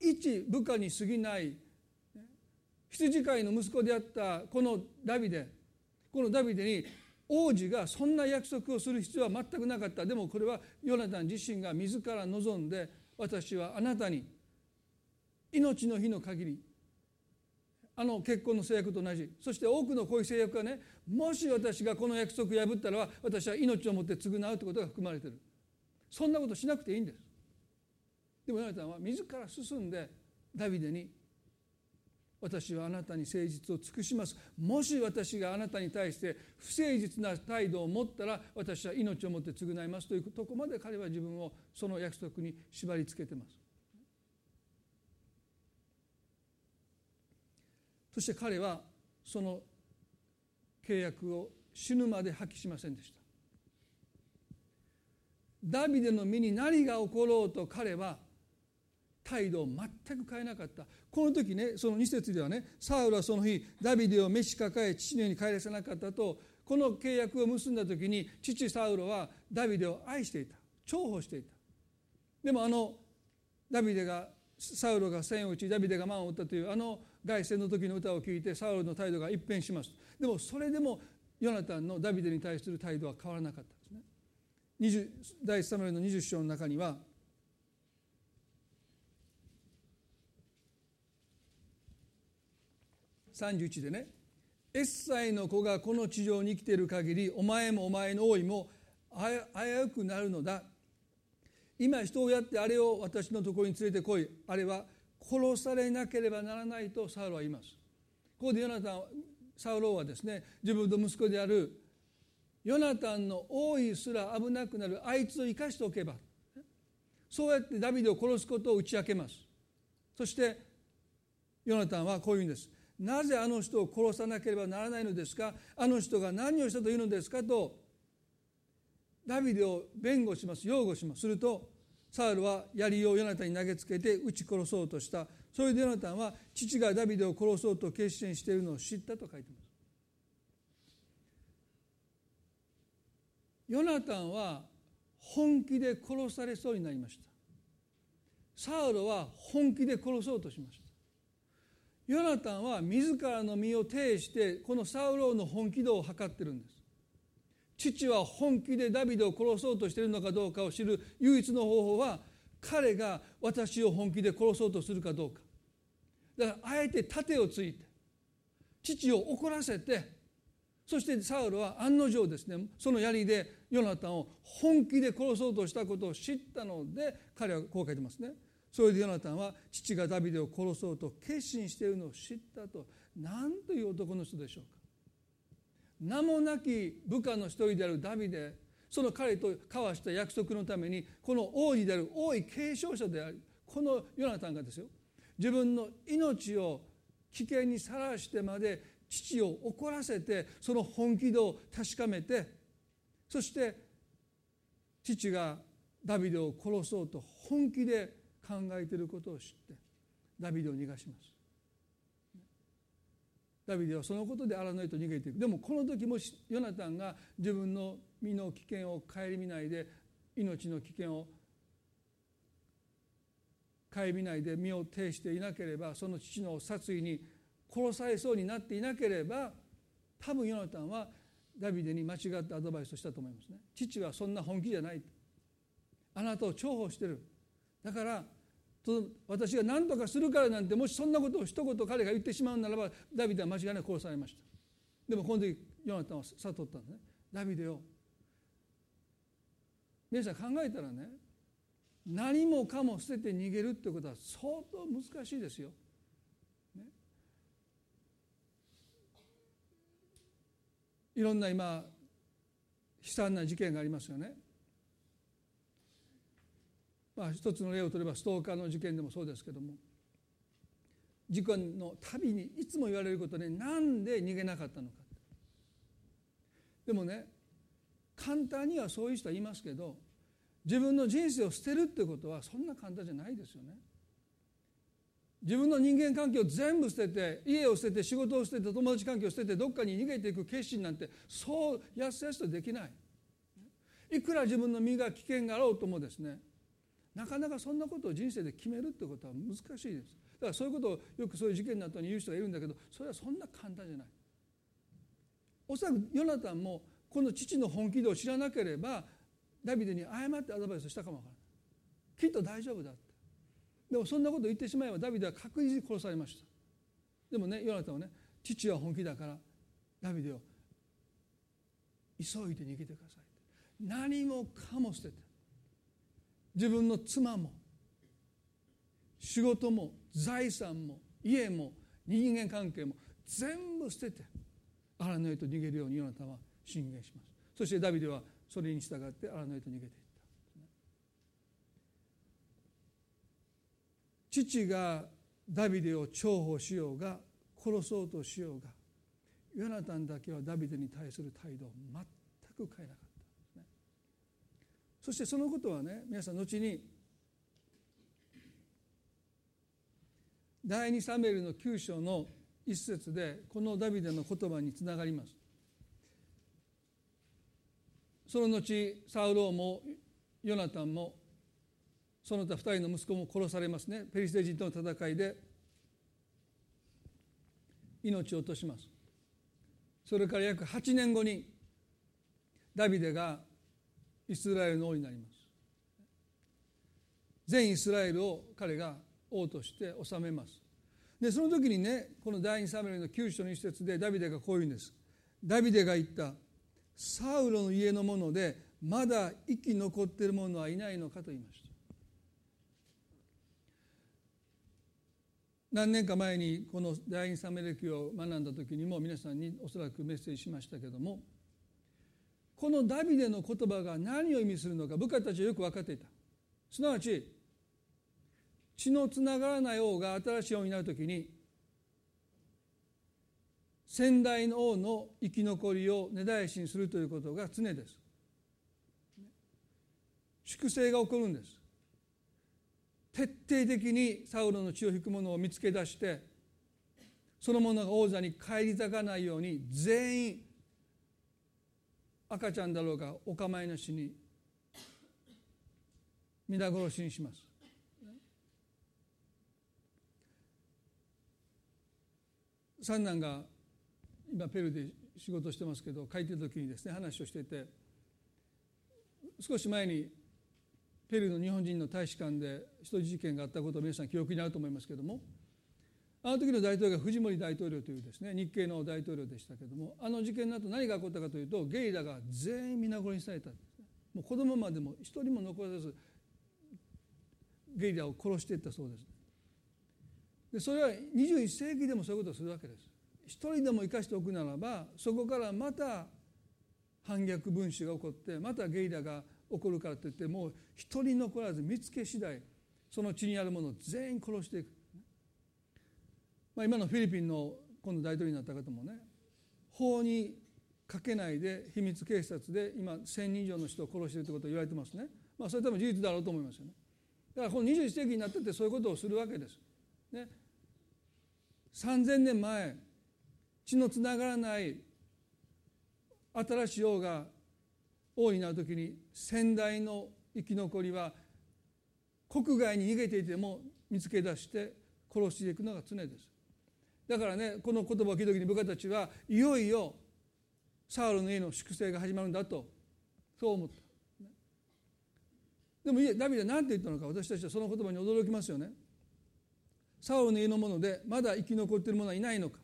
一部下に過ぎない。羊飼いの息子であったこのダビデ。このダビデに王子がそんな約束をする必要は全くなかった。でもこれはヨナタン自身が自ら望んで私はあなたに命の日の限りあの結婚の制約と同じ。そして多くのこういう制約はねもし私がこの約束を破ったら私は命をもって償うということが含まれてる。そんなことしなくていいんです。でもヨナタンは自ら進んでダビデに私はあなたに誠実を尽くします。もし私があなたに対して不誠実な態度を持ったら私は命をもって償いますというとこまで彼は自分をその約束に縛り付けてます。そして彼はその契約を死ぬまで破棄しませんでした。ダビデの身に何が起ころうと彼は態度を全く変えなかった。この時ねその2節ではねサウルはその日ダビデを召し抱え父の家に帰らせなかったとこの契約を結んだ時に父サウロはダビデを愛していた。重宝していた。でもあのダビデがサウロが千を打ちダビデが万を打ったというあの凱旋の時の歌を聴いてサウルの態度が一変しますでもそれでもヨナタンのダビデに対する態度は変わらなかったですね。第1サムエルの20章の中には31でねエッサイの子がこの地上に生きている限りお前もお前の王位も危うくなるのだ。今人をやってあれを私のところに連れてこい。あれは殺されなければならないとサウロは言います。ここでヨナタンサウロはですね自分の息子であるヨナタンの王位すら危なくなるあいつを生かしておけばそうやってダビデを殺すことを打ち明けます。そしてヨナタンはこういうんです。なぜあの人を殺さなければならないのですか？あの人が何をしたというのですか？とダビデを弁護します擁護します。するとサウルは槍をヨナタンに投げつけて撃ち殺そうとした。それでヨナタンは父がダビデを殺そうと決心しているのを知ったと書いてます。ヨナタンは本気で殺されそうになりました。サウルは本気で殺そうとしました。ヨナタンは自らの身を挺してこのサウローの本気度を測ってるんです。父は本気でダビデを殺そうとしているのかどうかを知る唯一の方法は彼が私を本気で殺そうとするかどうか。だからあえて盾をついて父を怒らせてそしてサウルは案の定ですねその槍でヨナタンを本気で殺そうとしたことを知ったので彼はこう書いてますね。それでヨナタンは父がダビデを殺そうと決心しているのを知ったと。何という男の人でしょうか。名もなき部下の一人であるダビデその彼と交わした約束のためにこの王子である王位継承者であるこのヨナタンがですよ自分の命を危険にさらしてまで父を怒らせてその本気度を確かめてそして父がダビデを殺そうと本気で考えていることを知ってダビデを逃がします。ダビデはそのことで荒野へと逃げていく。でもこの時もしヨナタンが自分の身の危険を顧みないで命の危険を顧みないで身を挺していなければその父の殺意に殺されそうになっていなければ多分ヨナタンはダビデに間違ったアドバイスをしたと思いますね。父はそんな本気じゃない。あなたを重宝してる。だから私が何とかするからなんてもしそんなことを一言彼が言ってしまうならばダビデは間違いなく殺されましたでもこの時ヨナタンは悟ったんですねダビデを皆さん考えたらね何もかも捨てて逃げるってことは相当難しいですよ。ね、いろんな今悲惨な事件がありますよね。まあ、一つの例を取ればストーカーの事件でもそうですけども事件のたびにいつも言われることで、ね、なんで逃げなかったのかでもね簡単にはそういう人はいますけど自分の人生を捨てるってことはそんな簡単じゃないですよね。自分の人間関係を全部捨てて家を捨てて仕事を捨てて友達関係を捨ててどっかに逃げていく決心なんてそうやすやすとできない。いくら自分の身が危険があろうともですねなかなかそんなことを人生で決めるってことは難しいです。だからそういうことをよくそういう事件の後に言う人がいるんだけどそれはそんな簡単じゃない。おそらくヨナタンもこの父の本気度を知らなければダビデに誤ってアドバイスしたかもわからない。きっと大丈夫だって。でもそんなこと言ってしまえばダビデは確実に殺されました。でもねヨナタンはね父は本気だからダビデを急いで逃げてください何もかも捨てて。自分の妻も仕事も財産も家も人間関係も全部捨てて荒野へと逃げるようにヨナタンは進言します。そしてダビデはそれに従って荒野へと逃げていった。父がダビデを重宝しようが殺そうとしようがヨナタンだけはダビデに対する態度を全く変えなかった。そしてそのことはね皆さん後に第二サムエルの9章の一節でこのダビデの言葉につながります。その後サウローもヨナタンもその他2人の息子も殺されますね。ペリシテ人との戦いで命を落とします。それから約8年後にダビデがイスラエルの王になります。全イスラエルを彼が王として治めます。でその時にねこの第二サムエルの9章の一節でダビデがこう言うんです。ダビデが言った。サウロの家の者でまだ生き残っている者はいないのかと言いました。何年か前にこの第二サムエル記を学んだ時にも皆さんにおそらくメッセージしましたけどもこのダビデの言葉が何を意味するのか部下たちはよく分かっていた。すなわち血のつながらない王が新しい王になる時に先代の王の生き残りを根絶やしにするということが常です。粛清が起こるんです。徹底的にサウロの血を引く者を見つけ出してその者が王座に返り咲かないように全員赤ちゃんだろうがお構いなしに皆殺しにします。三男が今ペルーで仕事してますけど書いてる時にですね話をしてて少し前にペルーの日本人の大使館で人質事件があったことを皆さん記憶にあると思いますけどもあの時の大統領が藤森大統領というですね日系の大統領でしたけどもあの事件の後何が起こったかというとゲイラが全員皆殺しされたんですね。もう子供までも一人も残らずゲイラを殺していったそうです。でそれは21世紀でもそういうことをするわけです。一人でも生かしておくならばそこからまた反逆分子が起こってまたゲイラが起こるからといってもう一人残らず見つけ次第その地にあるものを全員殺していく、まあ、今のフィリピンの今度大統領になった方もね法にかけないで秘密警察で今1,000人以上の人を殺しているということを言われてますね、まあ、それ多分事実だろうと思いますよね。だからこの21世紀になっててそういうことをするわけです。ね。3,000年前血のつながらない新しい王が王になる時に先代の生き残りは国外に逃げていても見つけ出して殺していくのが常です。だからねこの言葉を聞いた時に部下たちはいよいよサウルの家の粛清が始まるんだとそう思った。でもいえダビデは何て言ったのか私たちはその言葉に驚きますよね。サウルの家のものでまだ生き残っている者はいないのか。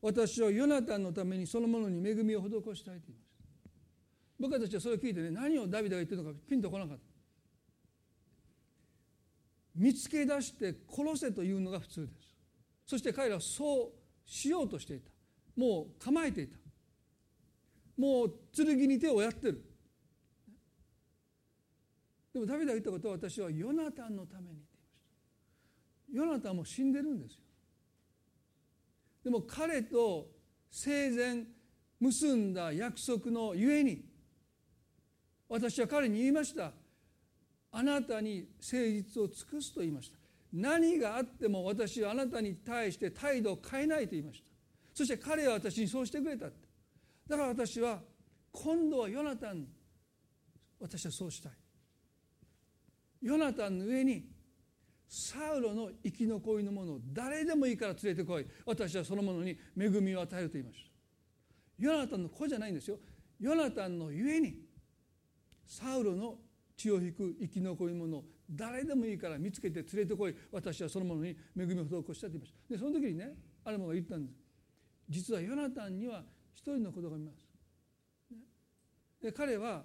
私はヨナタンのためにそのものに恵みを施したいと言いました。部下たちはそれを聞いてね何をダビデが言ってるのかピンとこなかった。見つけ出して殺せというのが普通です。そして彼らはそうしようとしていた。もう構えていた。もう剣に手をやってる。でもダビデが言ったことは私はヨナタンのためにって言いました。ヨナタンも死んでるんですよ。でも彼と生前結んだ約束のゆえに私は彼に言いました。あなたに誠実を尽くすと言いました。何があっても私はあなたに対して態度を変えないと言いました。そして彼は私にそうしてくれただから私は今度はヨナタンに私はそうしたい。ヨナタンの上にサウロの生き残りのものを誰でもいいから連れてこい。私はそのものに恵みを与えると言いました。ヨナタンの子じゃないんですよ。ヨナタンのゆえにサウロの血を引く生き残りのものを誰でもいいから見つけて連れてこい。私はそのものに恵みを施したと言いました。でその時にねある者が言ったんです。実はヨナタンには一人の子供がいます。で彼は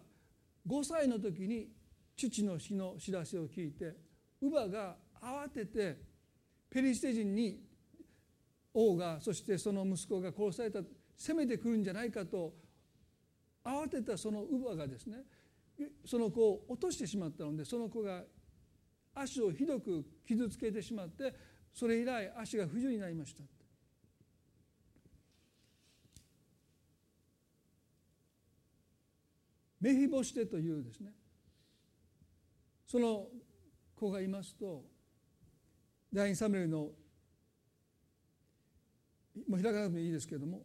5歳の時に父の死の知らせを聞いて乳母が慌ててペリシテ人に王がそしてその息子が殺された攻めてくるんじゃないかと慌てたその乳母がですねその子を落としてしまったのでその子が足をひどく傷つけてしまってそれ以来足が不自由になりましたメヒボシテというですねその子がいますと第2サムエルのもう開かなくてもいいですけれども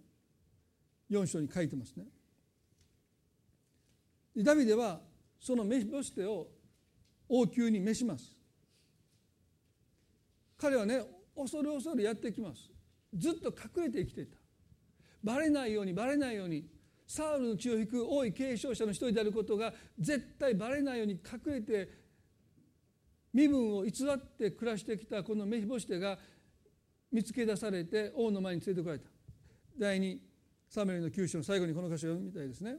4章に書いてますね。ダビデはそのメヒボシテを王宮に召します。彼はね恐る恐るやってきます。ずっと隠れて生きていた。バレないようにバレないようにサウルの血を引く王位継承者の一人であることが絶対バレないように隠れて身分を偽って暮らしてきたこのメヒボシテが見つけ出されて王の前に連れてこられた第2サムエルの九章の最後にこの箇所を読むみたいですね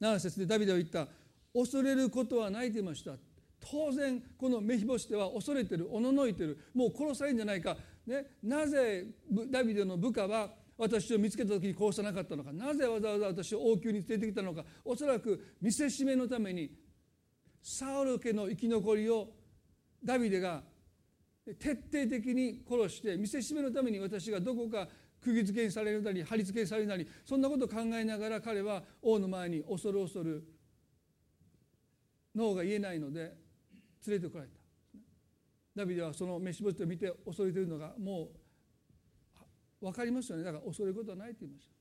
7節でダビデは言った恐れることはないと言いました当然このメヒボシテは恐れてるおののいてるもう殺されるんじゃないか、ね、なぜダビデの部下は私を見つけた時に殺さなかったのか。なぜわざわざ私を王宮に連れてきたのか。おそらく見せしめのためにサウル家の生き残りをダビデが徹底的に殺して見せしめのために私がどこか釘付けにされるなり貼り付けにされるなりそんなことを考えながら彼は王の前に恐る恐る脳が言えないので連れてこられた。ダビデはその飯干しを見て恐れているのがもう分かりますよね。だから恐れることはないと言いました。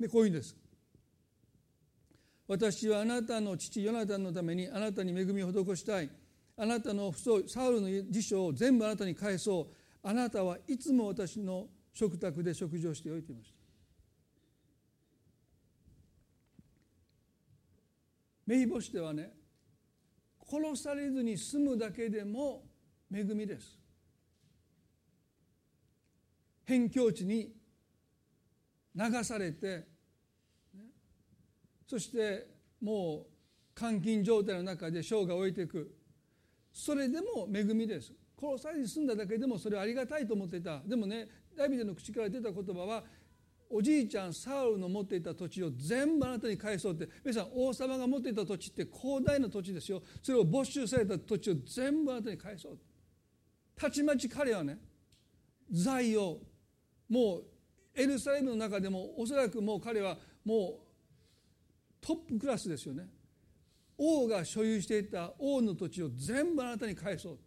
でこういうんです。私はあなたの父ヨナタンのためにあなたに恵みを施したい。あなたの不相サウルの辞書を全部あなたに返そう。あなたはいつも私の食卓で食事をしておいていました。メイボシテはね殺されずに済むだけでも恵みです。辺境地に流されてそしてもう監禁状態の中で生涯を終えていく。それでも恵みです。殺されずに済んだだけでもそれはありがたいと思っていた。でもねダビデの口から出た言葉はおじいちゃんサウルの持っていた土地を全部あなたに返そうって皆さん王様が持っていた土地って広大な土地ですよ。それを没収された土地を全部あなたに返そうたちまち彼はね財をもうエルサレムの中でもおそらくもう彼はもうトップクラスですよね。王が所有していた王の土地を全部あなたに返そう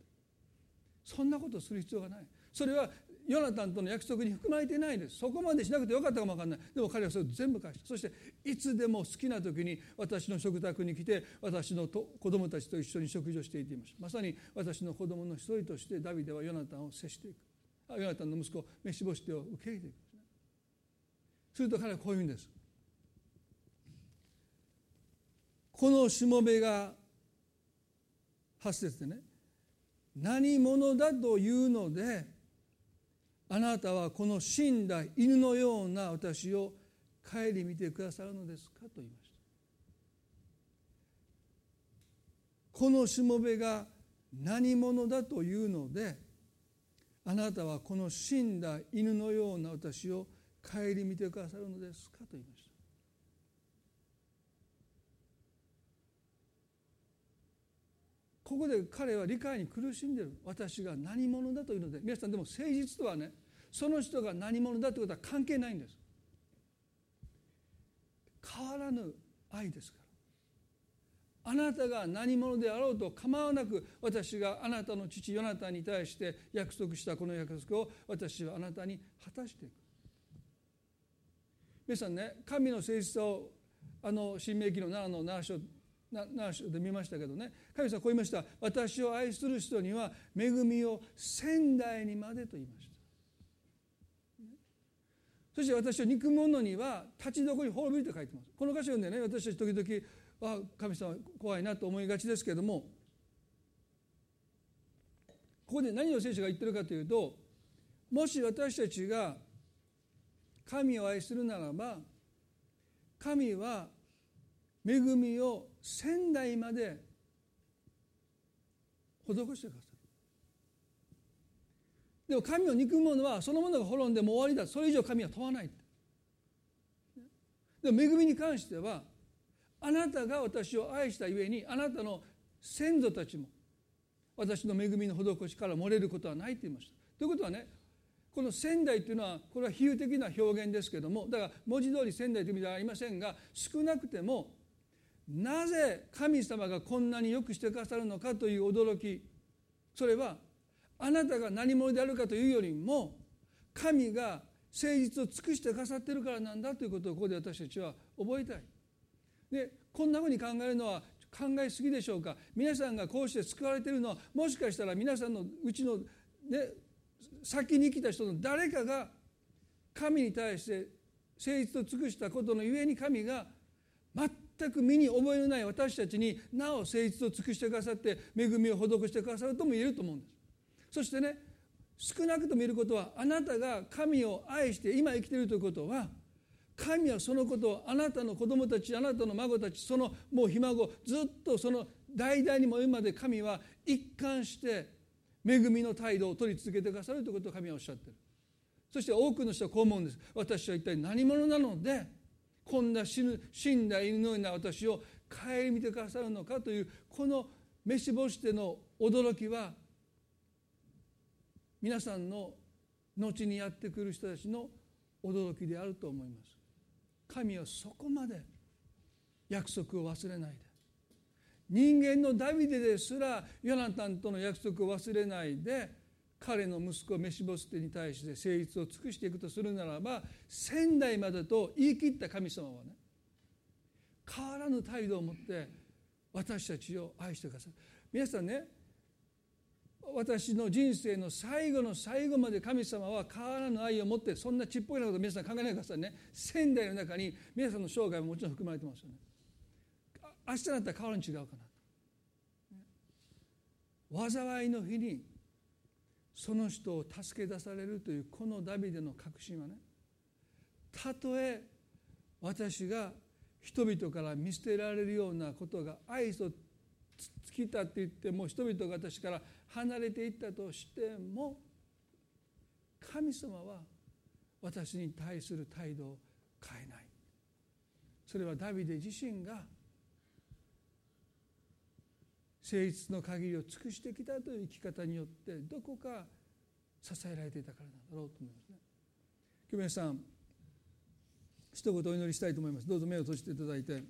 そんなことする必要がない。それはヨナタンとの約束に含まれていないです。そこまでしなくてよかったかも分かんない。でも彼はそれを全部返した。そしていつでも好きな時に私の食卓に来て私のと子供たちと一緒に食事をしていていましたまさに私の子供の一人としてダビデはヨナタンを接していく。ヨナタンの息子メシボシテを受け入れていく。すると彼はこういうんです。このしもべが8節でね何者だというのであなたはこの死んだ犬のような私を帰り見てくださるのですかと言いました。このしもべが何者だというのであなたはこの死んだ犬のような私を顧みてくださるのですかと言いました。ここで彼は理解に苦しんでる私が何者だというので皆さんでも誠実とはねその人が何者だということは関係ないんです。変わらぬ愛ですから。あなたが何者であろうと構わなく私があなたの父ヨナタに対して約束したこの約束を私はあなたに果たしていく。皆さんね神の誠実さをあの新明記の7の7章7章で見ましたけどね。神様こう言いました。私を愛する人には恵みを仙台にまでと言いました。そして私を憎む者には立ちどこに滅びると書いてます。この箇所読んでね私たち時々あ神様怖いなと思いがちですけれどもここで何を聖書が言ってるかというともし私たちが神を愛するならば神は恵みを仙台まで施してくださいでも神を憎む者はそのものが滅んでも終わりだ。それ以上神は問わないでも恵みに関してはあなたが私を愛したゆえにあなたの先祖たちも私の恵みの施しから漏れることはないと言いました。ということはねこの仙台というのはこれは比喩的な表現ですけどもだから文字通り仙台という意味ではありませんが少なくてもなぜ神様がこんなによくしてくださるのかという驚きそれはあなたが何者であるかというよりも神が誠実を尽くしてくださっているからなんだということをここで私たちは覚えたい。でこんなふうに考えるのは考えすぎでしょうか？皆さんがこうして救われているのはもしかしたら皆さんのうちの、ね、先に来た人の誰かが神に対して誠実を尽くしたことのゆえに神が全全く身に覚えのない私たちになお誠実を尽くしてくださって恵みを施してくださるとも言えると思うんです。そしてね少なくとも言えることはあなたが神を愛して今生きているということは神はそのことをあなたの子供たちあなたの孫たちそのもうひ孫ずっとその代々にも今まで神は一貫して恵みの態度を取り続けてくださるということを神はおっしゃってるそして多くの人はこう思うんです私は一体何者なのでこんな死ぬ死んだ犬のような私を顧みてくださるのかというこの飯干しての驚きは皆さんの後にやってくる人たちの驚きであると思います。神はそこまで約束を忘れない。で人間のダビデですらヨナタンとの約束を忘れないで彼の息子メシボステに対して誠実を尽くしていくとするならば仙代までと言い切った神様はね変わらぬ態度を持って私たちを愛してください。皆さんね私の人生の最後の最後まで神様は変わらぬ愛を持ってそんなちっぽいなこと皆さん考えないでくださいね。仙台の中に皆さんの生涯ももちろん含まれてますよね。明日だったら変わるに違うかな。災いの日にその人を助け出されるというこのダビデの確信はねたとえ私が人々から見捨てられるようなことが愛と尽きたって言っても人々が私から離れていったとしても神様は私に対する態度を変えない。それはダビデ自身が誠実の限りを尽くしてきたという生き方によってどこか支えられていたからなんだろうと思いますね。今日皆さん一言お祈りしたいと思います。どうぞ目を閉じていただいて。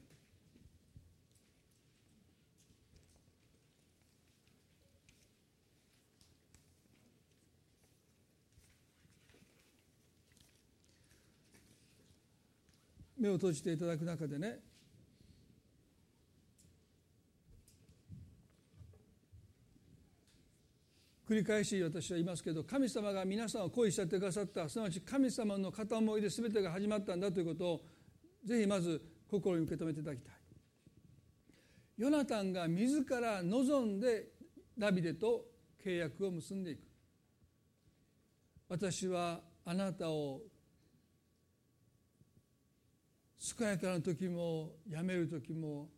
目を閉じていただく中でね繰り返し私は言いますけど神様が皆さんを恋しちゃってくださったすなわち神様の片思いで全てが始まったんだということをぜひまず心に受け止めていただきたい。ヨナタンが自ら望んでダビデと契約を結んでいく。私はあなたを健やかな時もやめる時も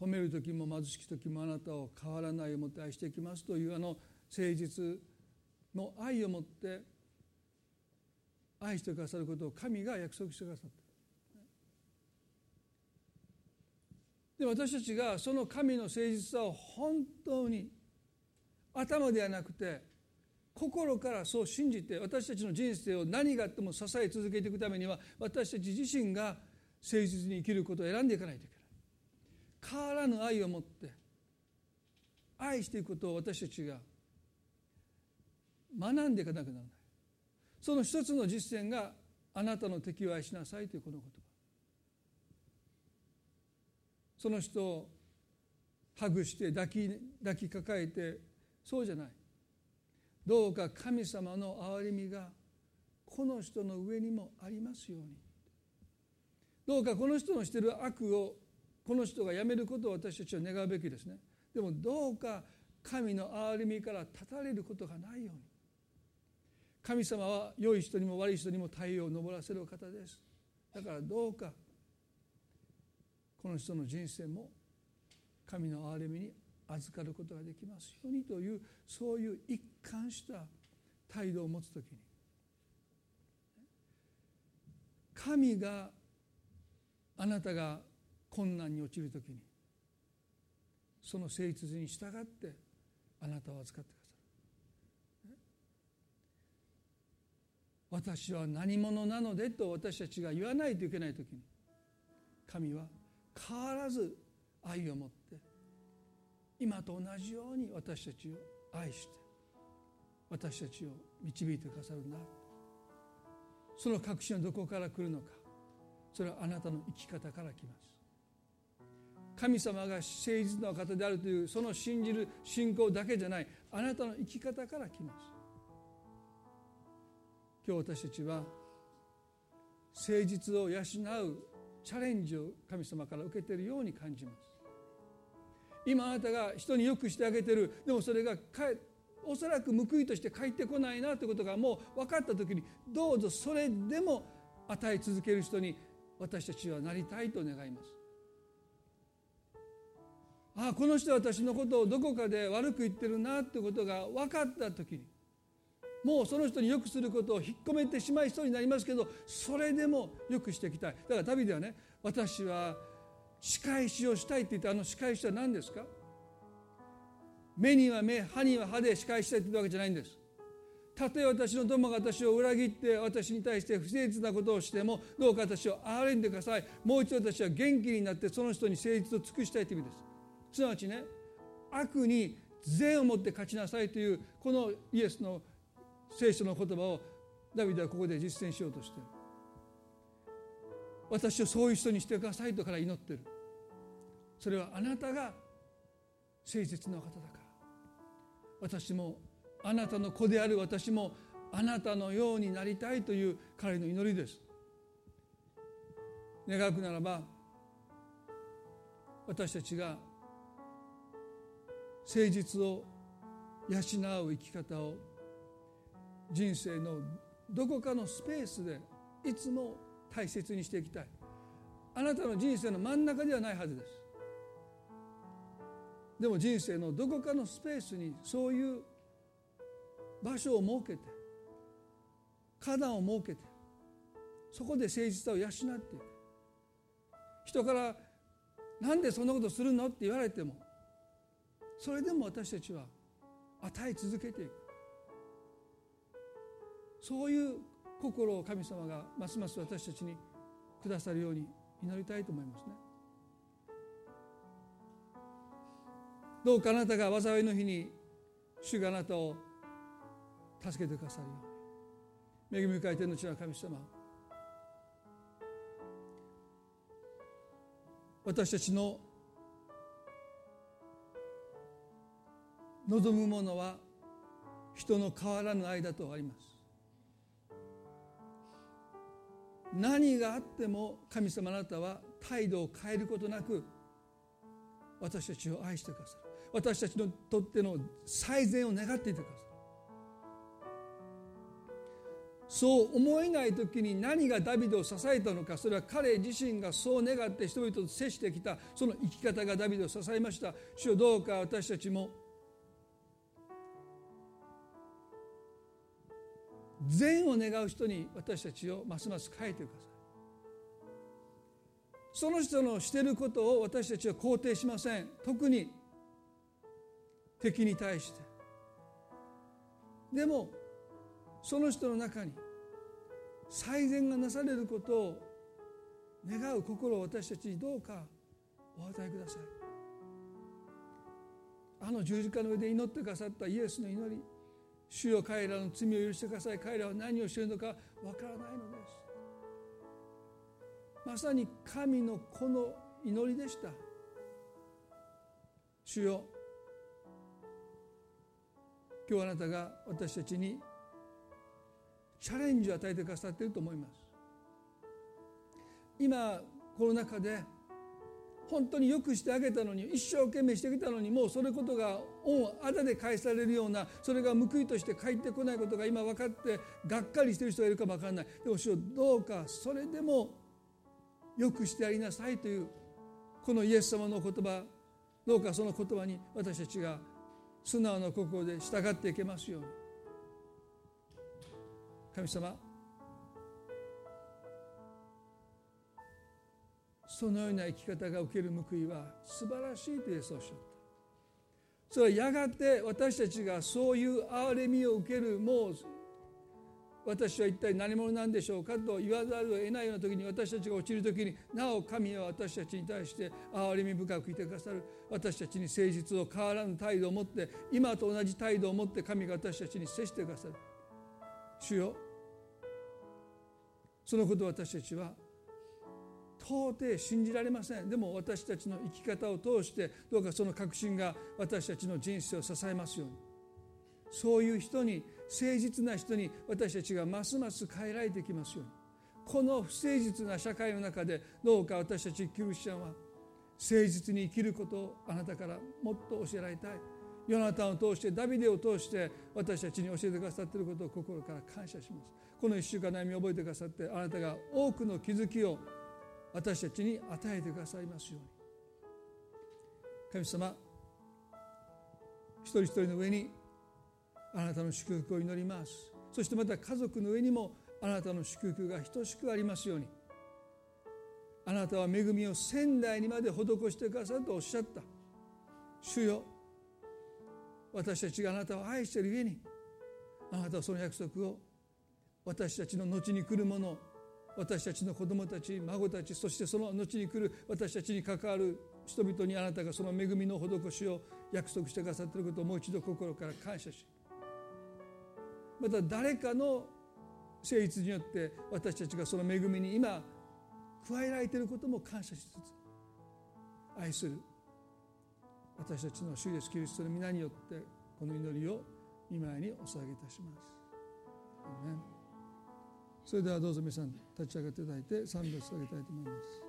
止める時も貧しき時もあなたを変わらないをもって愛していきますというあの誠実の愛を持って愛してくださることを神が約束してくださったで私たちがその神の誠実さを本当に頭ではなくて心からそう信じて私たちの人生を何があっても支え続けていくためには私たち自身が誠実に生きることを選んでいかないといけない。変わらぬ愛を持って愛していくことを私たちが学んでいかなくならない。その一つの実践があなたの敵を愛しなさいというこの言葉。その人をハグして抱き抱きかかえてそうじゃない。どうか神様の憐れみがこの人の上にもありますように。どうかこの人のしている悪をこの人がやめることを私たちは願うべきですね。でもどうか神の憐れみから断たれることがないように。神様は良い人にも悪い人にも太陽を昇らせる方です。だからどうかこの人の人生も神の憐れみに預かることができますようにというそういう一貫した態度を持つ時に神があなたが困難に陥る時にその誠実に従ってあなたを預かってくださる。私は何者なのでと私たちが言わないといけない時に神は変わらず愛を持って今と同じように私たちを愛して私たちを導いてくださるなその確信はどこから来るのか。それはあなたの生き方から来ます。神様が誠実な方であるというその信じる信仰だけじゃない。あなたの生き方から来ます。今日私たちは誠実を養うチャレンジを神様から受けているように感じます。今あなたが人によくしてあげてる。でもそれがおそらく報いとして返ってこないなということがもう分かった時にどうぞそれでも与え続ける人に私たちはなりたいと願います。ああこの人は私のことをどこかで悪く言ってるなってことが分かった時にもうその人によくすることを引っ込めてしまいそうになりますけどそれでもよくしていきたい。だから旅ではね私は仕返しをしたいって言ってあの仕返しは何ですか？目には目歯には歯で仕返したいって言ったわけじゃないんです。たとえ私の友が私を裏切って私に対して不誠実なことをしてもどうか私を憐れんでください。もう一度私は元気になってその人に誠実を尽くしたいという意味です。すなわちね悪に善を持って勝ちなさいというこのイエスの聖書の言葉をダビデはここで実践しようとしてる。私をそういう人にしてくださいとから祈ってる。それはあなたが誠実な方だから。私もあなたの子である私もあなたのようになりたいという彼の祈りです。願くならば私たちが誠実を養う生き方を人生のどこかのスペースでいつも大切にしていきたい。あなたの人生の真ん中ではないはずです。でも人生のどこかのスペースにそういう場所を設けて花壇を設けてそこで誠実さを養っていく。人から「なんでそんなことするの?」って言われてもそれでも私たちは与え続けていく。そういう心を神様がますます私たちにくださるように祈りたいと思いますね。どうかあなたが災いの日に主があなたを助けてくださるように。恵み深い天の地の神様。私たちの望むものは人の変わらぬ愛だとあります。何があっても神様あなたは態度を変えることなく私たちを愛してくださる。私たちにとっての最善を願っていてくださる。そう思えない時に何がダビデを支えたのかそれは彼自身がそう願って人々と接してきたその生き方がダビデを支えました。主よどうか私たちも善を願う人に私たちをますます変えてください。その人のしてることを私たちは肯定しません。特に敵に対して。でもその人の中に最善がなされることを願う心を私たちにどうかお与えください。あの十字架の上で祈ってくださったイエスの祈り。主よ彼らの罪を許してください。彼らは何をしているのかわからないのです。まさに神の子の祈りでした。主よ今日あなたが私たちにチャレンジを与えてくださっていると思います。今コロナ禍で本当によくしてあげたのに一生懸命してきたのにもうそれことが恩あだで返されるようなそれが報いとして返ってこないことが今分かってがっかりしている人がいるかも分からない。でも主よどうかそれでもよくしてやりなさいというこのイエス様の言葉どうかその言葉に私たちが素直な心で従っていけますように。神様そのような生き方が受ける報いは素晴らしいとイエスおっしゃった。それはやがて私たちがそういう憐れみを受けるもう私は一体何者なんでしょうかと言わざるを得ないような時に私たちが落ちる時になお神は私たちに対して憐れみ深くいてくださる私たちに誠実を変わらぬ態度を持って今と同じ態度を持って神が私たちに接してくださる。主よ。そのことを私たちは到底信じられません。でも私たちの生き方を通してどうかその確信が私たちの人生を支えますように。そういう人に誠実な人に私たちがますます変えられてきますように。この不誠実な社会の中でどうか私たちキリスチャンは誠実に生きることをあなたからもっと教えられたい。ヨナタンを通してダビデを通して私たちに教えてくださっていることを心から感謝します。この1週間悩みを覚えてくださってあなたが多くの気づきを私たちに与えてくださいますように。神様一人一人の上にあなたの祝福を祈ります。そしてまた家族の上にもあなたの祝福が等しくありますように。あなたは恵みを仙台にまで施してくださるとおっしゃった。主よ私たちがあなたを愛しているゆえにあなたはその約束を私たちの後に来るもの私たちの子供たち孫たちそしてその後に来る私たちに関わる人々にあなたがその恵みの施しを約束してくださっていることをもう一度心から感謝しまた誰かの誠実によって私たちがその恵みに今加えられていることも感謝しつつ愛する私たちの主イエスキリストの皆によってこの祈りを見舞いにお捧げいたします。それではどうぞ皆さん立ち上がっていただいて賛美を捧げたいと思います。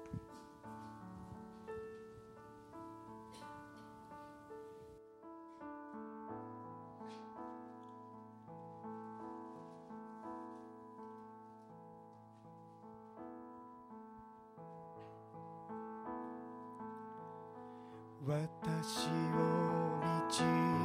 私を導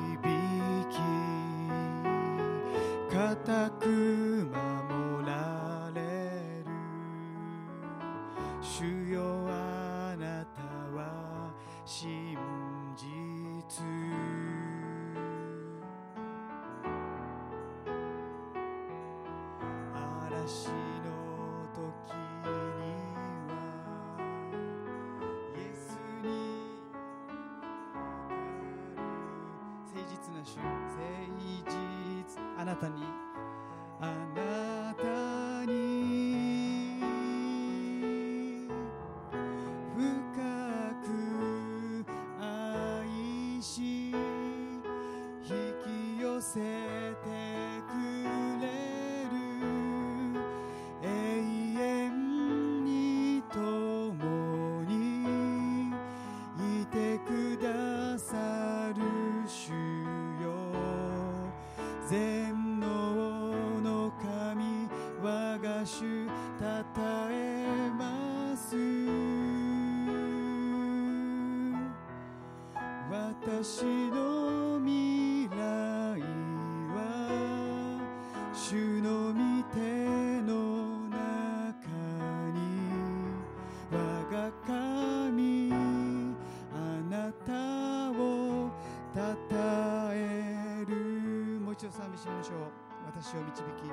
私を導き。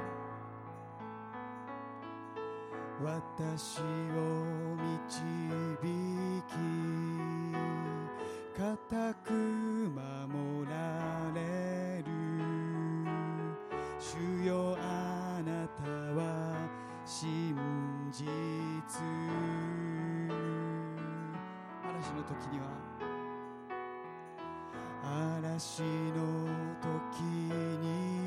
私を導き。固く守られる。主よあなたは真実。嵐の時には。嵐の時には。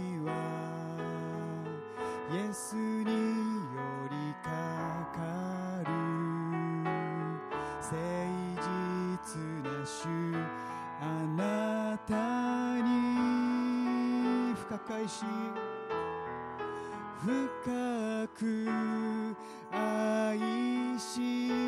イエスに寄りかかる誠実な主あなたに深かいし深く愛し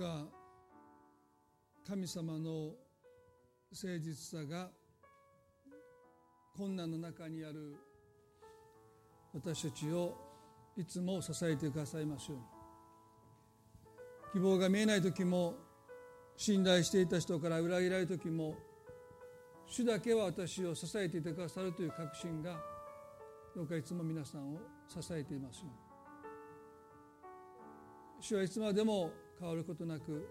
か神様の誠実さが困難の中にある私たちをいつも支えてくださいますように。希望が見えない時も信頼していた人から裏切られる時も主だけは私を支えていてくださるという確信がどうかいつも皆さんを支えていますように。主はいつまでも変わることなく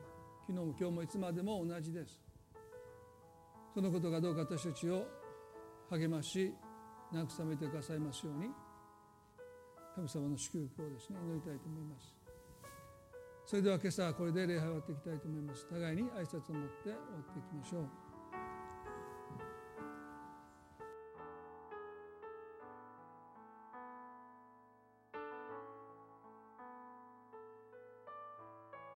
昨日も今日もいつまでも同じです。そのことがどうか私たちを励まし慰めてくださいますように神様の祝福をですね祈りたいと思います。それでは今朝はこれで礼拝を終わっていきたいと思います。互いに挨拶を持って終わっていきましょう。